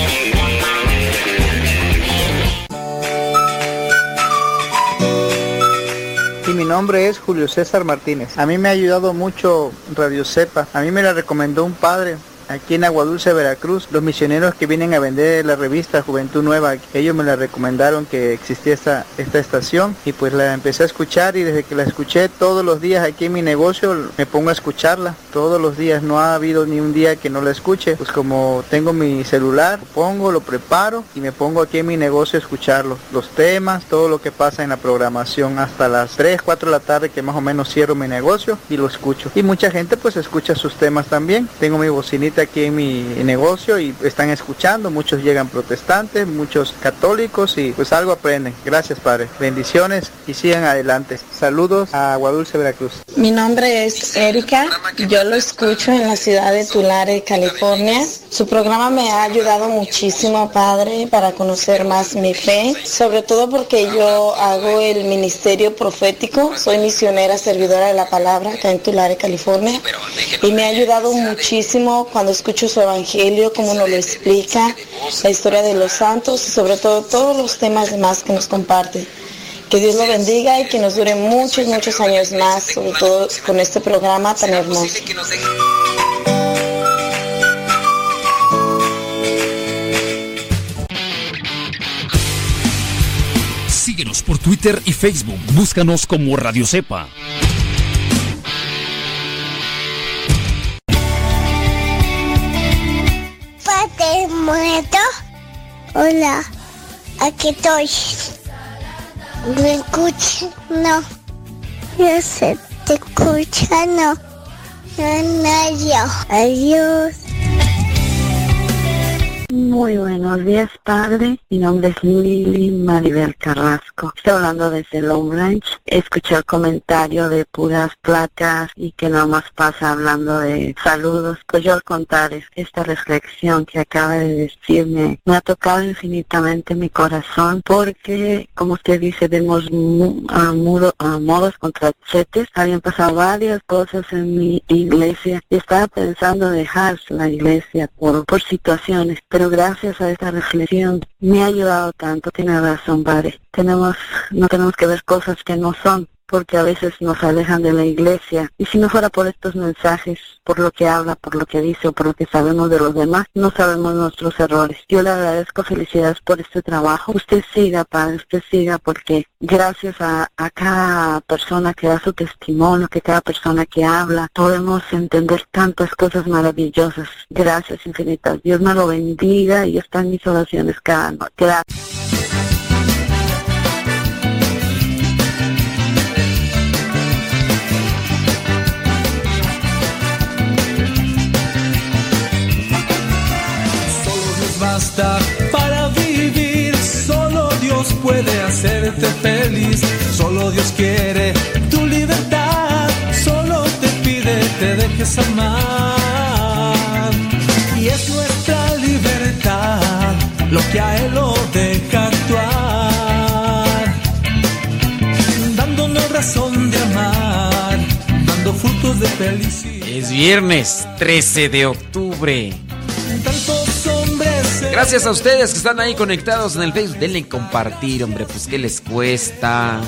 Nombre es Julio César Martínez. A mí me ha ayudado mucho Radio Cepa. A mí me la recomendó un padre aquí en Aguadulce, Veracruz, los misioneros que vienen a vender la revista Juventud Nueva, ellos me la recomendaron que existía esta, esta estación y pues la empecé a escuchar y desde que la escuché todos los días aquí en mi negocio me pongo a escucharla, todos los días, no ha habido ni un día que no la escuche, pues como tengo mi celular, pongo, lo preparo y me pongo aquí en mi negocio a escucharlo, los temas, todo lo que pasa en la programación hasta las 3, 4 de la tarde que más o menos cierro mi negocio y lo escucho. Y mucha gente pues escucha sus temas también, tengo mi bocinita aquí en mi negocio y están escuchando, muchos llegan protestantes, muchos católicos y pues algo aprenden. Gracias Padre, bendiciones y sigan adelante. Saludos a Aguadulce, Veracruz. Mi nombre es Erika, yo lo escucho en la ciudad de Tulare, California. Su programa me ha ayudado muchísimo, Padre, para conocer más mi fe, sobre todo porque yo hago el ministerio profético, soy misionera servidora de la palabra acá en Tulare, California, y me ha ayudado muchísimo cuando escucho su evangelio, cómo nos lo explica, la historia de los santos y sobre todo todos los temas demás que nos comparte. Que Dios lo bendiga y que nos dure muchos, muchos años más, sobre todo con este programa tan hermoso. Síguenos por Twitter y Facebook. Búscanos como Radio Cepa. Muerto. Hola, aquí estoy. ¿Me escuchas? No. Yo sé, te escucha, no. No, no, Adiós. Muy buenos días, padre. Mi nombre es Lili Maribel Carrasco. Estoy hablando desde Long Ranch. Escuché el comentario de puras placas y que nada más pasa hablando de saludos. Pues yo al contrario, esta reflexión que acaba de decirme me ha tocado infinitamente mi corazón porque, como usted dice, vemos a mudo- a modos contra chetes. Habían pasado varias cosas en mi iglesia y estaba pensando dejar la iglesia por situaciones, pero gracias a esta reflexión me ha ayudado tanto. Tiene razón, padre. Tenemos, no tenemos que ver cosas que no son porque a veces nos alejan de la iglesia. Y si no fuera por estos mensajes, por lo que habla, por lo que dice o por lo que sabemos de los demás, no sabemos nuestros errores. Yo le agradezco felicidades por este trabajo. Usted siga, padre, usted siga, porque gracias a, cada persona que da su testimonio, que cada persona que habla, podemos entender tantas cosas maravillosas. Gracias infinitas. Dios me lo bendiga y están mis oraciones cada noche. Gracias. basta para vivir. Solo Dios puede hacerte feliz. Solo Dios quiere tu libertad. Solo te pide te dejes amar. Y es nuestra libertad lo que a Él lo deja actuar. Dándonos razón de amar. Dando frutos de felicidad. Es viernes 13 de octubre. Tanto Gracias a ustedes que están ahí conectados en el Facebook. Denle compartir, hombre, pues qué les cuesta.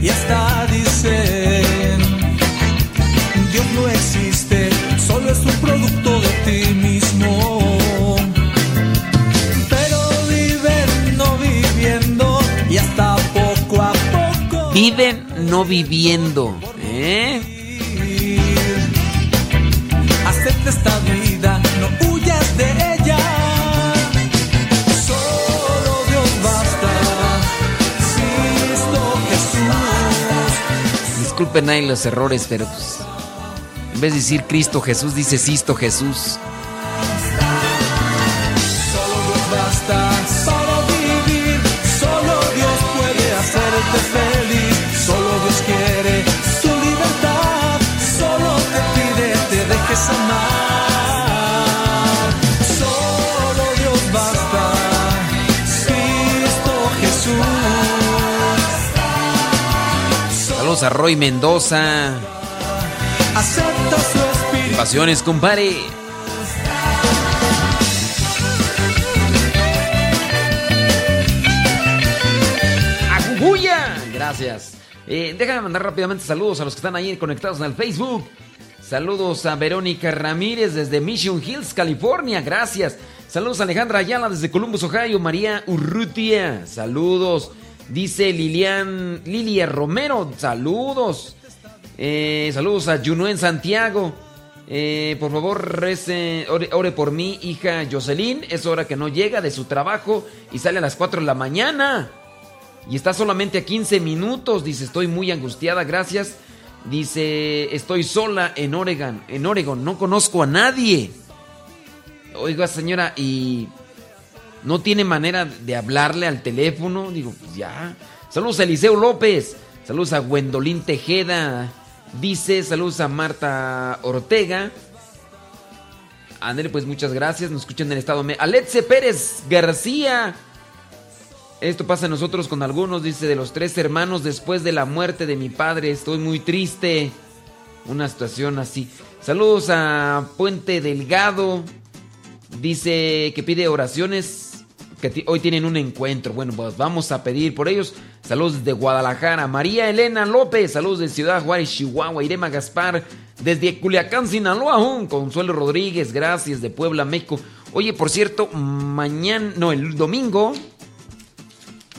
Y hasta dicen, Dios no existe, solo es un producto de ti mismo. Pero viven no viviendo y hasta poco a poco. Viven no viviendo. ¿Eh? Acepta esta vida, Disculpen ahí los errores, pero pues. En vez de decir Cristo Jesús, dice Sisto Jesús. Solo Dios basta para vivir. Solo Dios puede hacerte feliz. Solo Dios quiere tu libertad. Solo te pide te dejes amar. Saludos a Roy Mendoza. Pasiones, compadre. ¡Ajujuya! Gracias. Eh, déjame mandar rápidamente saludos a los que están ahí conectados en el Facebook. Saludos a Verónica Ramírez desde Mission Hills, California. Gracias. Saludos a Alejandra Ayala desde Columbus, Ohio. María Urrutia. Saludos. Dice Lilian, Lilia Romero. Saludos. Eh, saludos a Juno en Santiago. Eh, por favor, ore, ore por mí, hija Jocelyn. Es hora que no llega de su trabajo y sale a las 4 de la mañana. Y está solamente a 15 minutos. Dice, estoy muy angustiada, gracias. Dice, estoy sola en Oregon. En Oregon, no conozco a nadie. Oiga, señora, y no tiene manera de hablarle al teléfono. Digo, pues ya. Saludos a Eliseo López. Saludos a Gwendolyn Tejeda. Dice, saludos a Marta Ortega. André, pues muchas gracias. Nos escuchan en el estado. Aletze Pérez García. Esto pasa a nosotros con algunos, dice, de los tres hermanos después de la muerte de mi padre. Estoy muy triste. Una situación así. Saludos a Puente Delgado. Dice que pide oraciones. Que hoy tienen un encuentro. Bueno, pues vamos a pedir por ellos. Saludos de Guadalajara. María Elena López. Saludos de Ciudad Juárez, Chihuahua. Irema Gaspar. Desde Culiacán, Sinaloa. Consuelo Rodríguez. Gracias. De Puebla, México. Oye, por cierto, mañana. No, el domingo.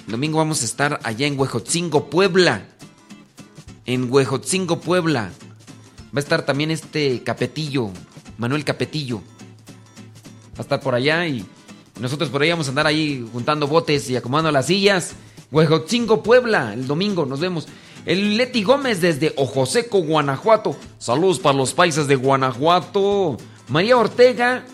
El domingo vamos a estar allá en Huejotzingo, Puebla. En Huejotzingo, Puebla. Va a estar también este Capetillo, Manuel Capetillo. Va a estar por allá y nosotros por ahí vamos a andar ahí juntando botes y acomodando las sillas. Huejotzingo, Puebla, el domingo, nos vemos. El Leti Gómez desde Ojoseco, Guanajuato. Saludos para los paisas de Guanajuato. María Ortega.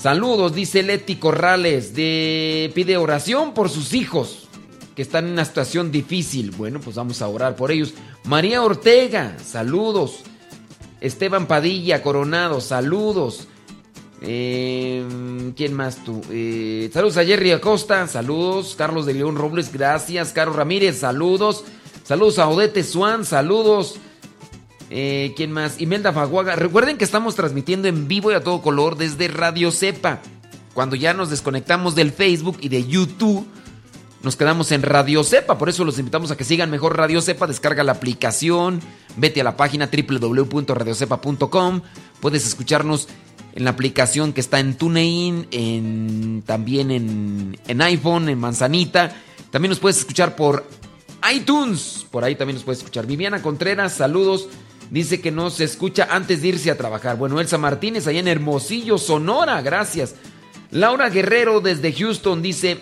Saludos, dice Leti Corrales. De, pide oración por sus hijos que están en una situación difícil. Bueno, pues vamos a orar por ellos. María Ortega, saludos. Esteban Padilla Coronado, saludos. Eh, ¿Quién más tú? Eh, saludos a Jerry Acosta, saludos. Carlos de León Robles, gracias. Carlos Ramírez, saludos. Saludos a Odete Swan, saludos. Eh, ¿Quién más? Imelda Faguaga. Recuerden que estamos transmitiendo en vivo y a todo color desde Radio Cepa. Cuando ya nos desconectamos del Facebook y de YouTube, nos quedamos en Radio Cepa. Por eso los invitamos a que sigan mejor Radio Cepa. Descarga la aplicación, vete a la página www.radiocepa.com. Puedes escucharnos en la aplicación que está en TuneIn, en, también en, en iPhone, en Manzanita. También nos puedes escuchar por iTunes. Por ahí también nos puedes escuchar. Viviana Contreras, saludos. Dice que no se escucha antes de irse a trabajar. Bueno, Elsa Martínez, allá en Hermosillo, Sonora, gracias. Laura Guerrero desde Houston dice,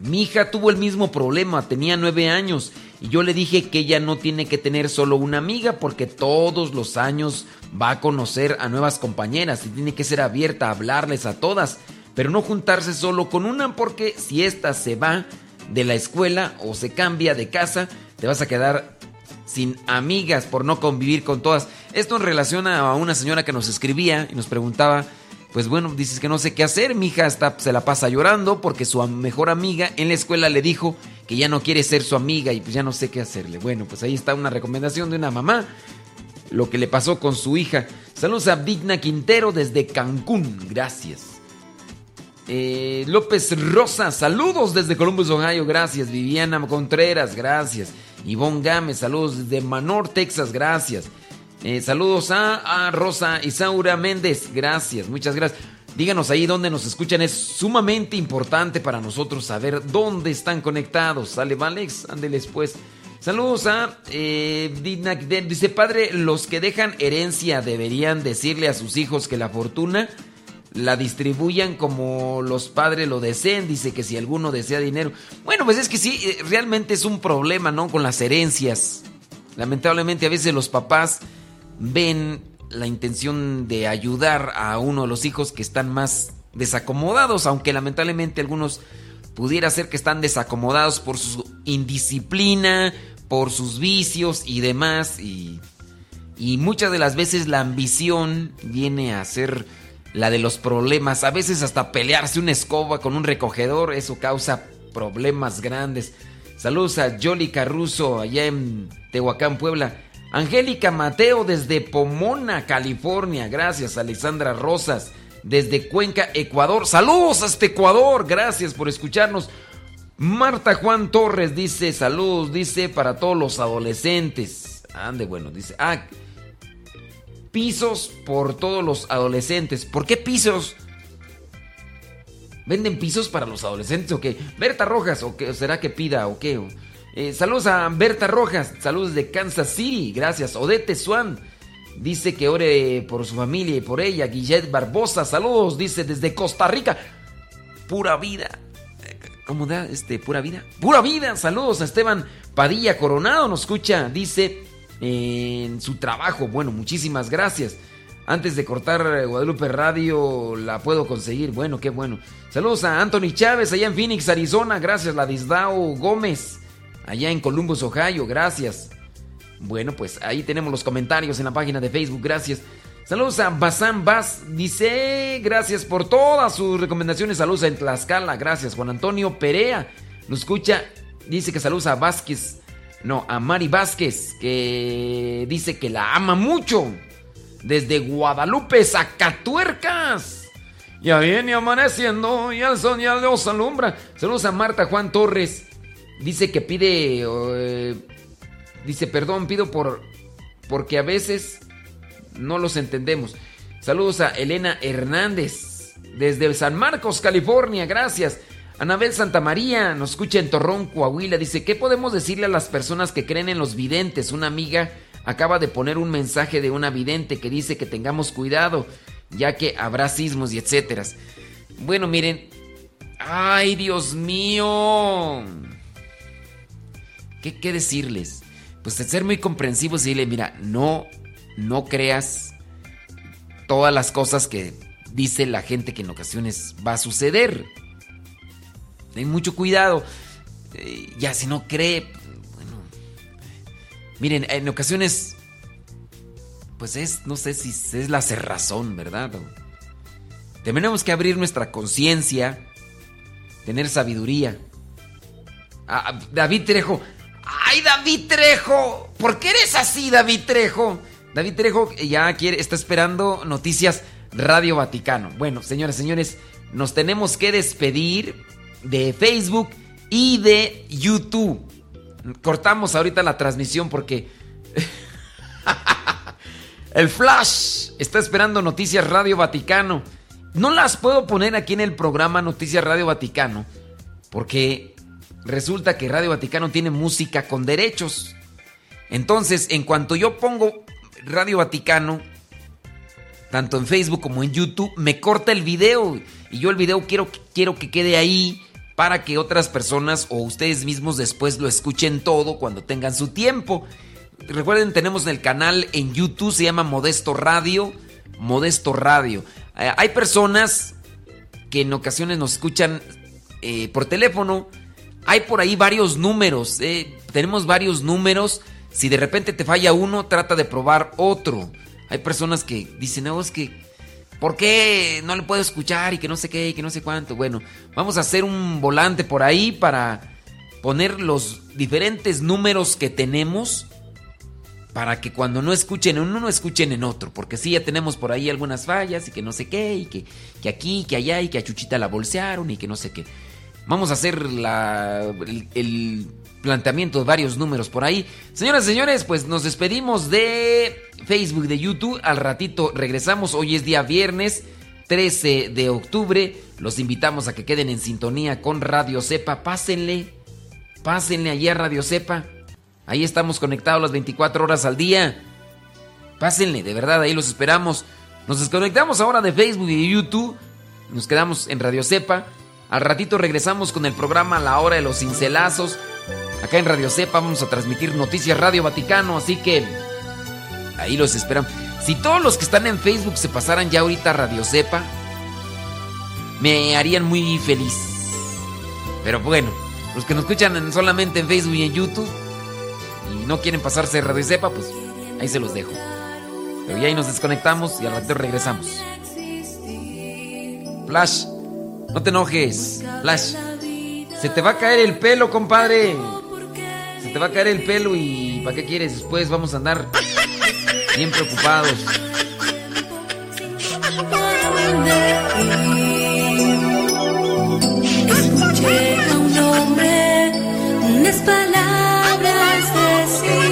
mi hija tuvo el mismo problema, tenía nueve años y yo le dije que ella no tiene que tener solo una amiga porque todos los años va a conocer a nuevas compañeras y tiene que ser abierta a hablarles a todas, pero no juntarse solo con una porque si ésta se va de la escuela o se cambia de casa, te vas a quedar sin amigas por no convivir con todas. Esto en relación a una señora que nos escribía y nos preguntaba, pues bueno, dices que no sé qué hacer, mi hija está, se la pasa llorando porque su mejor amiga en la escuela le dijo que ya no quiere ser su amiga y pues ya no sé qué hacerle. Bueno, pues ahí está una recomendación de una mamá, lo que le pasó con su hija. Saludos a Digna Quintero desde Cancún, gracias. Eh, López Rosa, saludos desde Columbus, Ohio, gracias. Viviana Contreras, gracias. Ivonne Gámez, saludos desde Manor, Texas, gracias. Eh, saludos a, Rosa Isaura Méndez, gracias, muchas gracias. Díganos ahí dónde nos escuchan, es sumamente importante para nosotros saber dónde están conectados. Sale, Valex, ándeles pues. Saludos a eh, dice padre, los que dejan herencia deberían decirle a sus hijos que la fortuna la distribuyan como los padres lo deseen. Dice que si alguno desea dinero. Bueno, pues es que sí, eh, realmente es un problema, ¿no? Con las herencias. Lamentablemente a veces los papás ven la intención de ayudar a uno de los hijos que están más desacomodados, aunque lamentablemente algunos pudiera ser que están desacomodados por su indisciplina, por sus vicios y demás. Y, y muchas de las veces la ambición viene a ser la de los problemas. A veces hasta pelearse una escoba con un recogedor, eso causa problemas grandes. Saludos a Jolly Carruso allá en Tehuacán, Puebla. Angélica Mateo desde Pomona, California. Gracias, Alexandra Rosas desde Cuenca, Ecuador. Saludos hasta Ecuador. Gracias por escucharnos. Marta Juan Torres dice, saludos, dice, para todos los adolescentes. Ande, bueno, dice, ah, pisos por todos los adolescentes. ¿Por qué pisos? ¿Venden pisos para los adolescentes o qué? Berta Rojas, ¿o qué? ¿Será que pida o qué? Eh, saludos a Berta Rojas, saludos de Kansas City, gracias. Odete Swan dice que ore por su familia y por ella. Guillet Barbosa, saludos, dice desde Costa Rica. Pura vida. ¿Cómo da este? Pura vida. Pura vida. Saludos a Esteban Padilla Coronado, nos escucha, dice en su trabajo. Bueno, muchísimas gracias. Antes de cortar Guadalupe Radio, la puedo conseguir. Bueno, qué bueno. Saludos a Anthony Chávez allá en Phoenix, Arizona. Gracias, Ladisdao Gómez allá en Columbus, Ohio. Gracias. Bueno, pues ahí tenemos los comentarios en la página de Facebook. Gracias. Saludos a Bazán Baz. Dice, gracias por todas sus recomendaciones. Saludos en Tlaxcala. Gracias. Juan Antonio Perea nos escucha. Dice que saludos a Vázquez. No, a Mari Vázquez. Que dice que la ama mucho. Desde Guadalupe, Zacatuercas. Ya viene amaneciendo y el sol ya los alumbra. Saludos a Marta Juan Torres. Dice que pide. Eh, dice, perdón, pido por. Porque a veces no los entendemos. Saludos a Elena Hernández. Desde San Marcos, California. Gracias. Anabel Santamaría nos escucha en Torrón, Coahuila. Dice: ¿Qué podemos decirle a las personas que creen en los videntes? Una amiga acaba de poner un mensaje de una vidente que dice que tengamos cuidado, ya que habrá sismos y etcétera. Bueno, miren. ¡Ay, Dios mío! ¿Qué, decirles? Pues ser muy comprensivos y decirle, mira, no, no creas todas las cosas que dice la gente que en ocasiones va a suceder. Ten mucho cuidado. Eh, ya si no cree, bueno. Miren, en ocasiones, pues es, no sé si es la cerrazón, ¿verdad? Tenemos que abrir nuestra conciencia, tener sabiduría. Ah, David Trejo, ¡Ay, David Trejo! ¿Por qué eres así, David Trejo? David Trejo ya quiere, está esperando noticias Radio Vaticano. Bueno, señores, señores, nos tenemos que despedir de Facebook y de YouTube. Cortamos ahorita la transmisión porque el Flash está esperando Noticias Radio Vaticano. No las puedo poner aquí en el programa Noticias Radio Vaticano porque resulta que Radio Vaticano tiene música con derechos. Entonces, en cuanto yo pongo Radio Vaticano, tanto en Facebook como en YouTube, me corta el video. Y yo el video quiero, quiero que quede ahí para que otras personas o ustedes mismos después lo escuchen todo cuando tengan su tiempo. Recuerden, tenemos el canal en YouTube, se llama Modesto Radio. Modesto Radio. Eh, hay personas que en ocasiones nos escuchan eh, por teléfono hay por ahí varios números. Eh. tenemos varios números. Si de repente te falla uno, trata de probar otro. Hay personas que dicen, no, es que, ¿por qué no le puedo escuchar y que no sé qué y que no sé cuánto? Bueno, vamos a hacer un volante por ahí para poner los diferentes números que tenemos para que cuando no escuchen en uno, no escuchen en otro. Porque sí, ya tenemos por ahí algunas fallas y que no sé qué, y que, que aquí, que allá, y que a Chuchita la bolsearon y que no sé qué. Vamos a hacer el planteamiento de varios números por ahí. Señoras y señores, pues nos despedimos de Facebook, de YouTube. Al ratito regresamos. Hoy es día viernes 13 de octubre. Los invitamos a que queden en sintonía con Radio Cepa. Pásenle, pásenle allí a Radio Cepa. Ahí estamos conectados las 24 horas al día. Pásenle, de verdad, ahí los esperamos. Nos desconectamos ahora de Facebook y de YouTube. Nos quedamos en Radio Cepa. Al ratito regresamos con el programa La Hora de los Cincelazos. Acá en Radio Cepa vamos a transmitir Noticias Radio Vaticano, así que ahí los esperamos. Si todos los que están en Facebook se pasaran ya ahorita a Radio Cepa, me harían muy feliz. Pero bueno, los que nos escuchan solamente en Facebook y en YouTube y no quieren pasarse Radio Cepa, pues ahí se los dejo. Pero ya ahí nos desconectamos y al ratito regresamos. Flash, no te enojes. Flash, se te va a caer el pelo, compadre. Se te va a caer el pelo y ¿para qué quieres? Después vamos a andar bien preocupados. Escuché a un hombre unas palabras decir.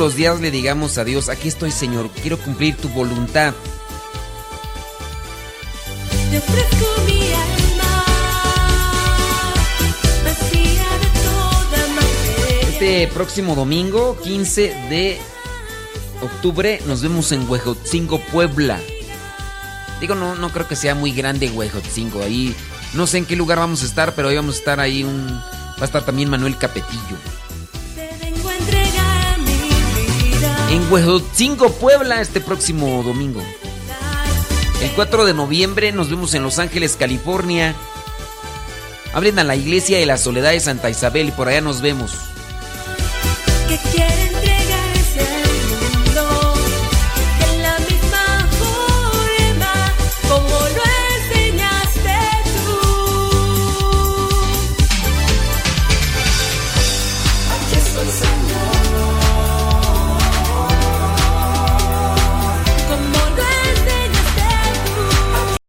Los días le digamos a Dios, aquí estoy Señor, quiero cumplir tu voluntad. Este próximo domingo, 15 de octubre, nos vemos en Huejotzingo, Puebla. Digo, no, no creo que sea muy grande Huejotzingo. Ahí, no sé en qué lugar vamos a estar, pero ahí vamos a estar ahí un... Va a estar también Manuel Capetillo. Huejotzingo, Puebla, este próximo domingo. El 4 de noviembre nos vemos en Los Ángeles, California. Hablen a la iglesia de la Soledad de Santa Isabel y por allá nos vemos. que quieren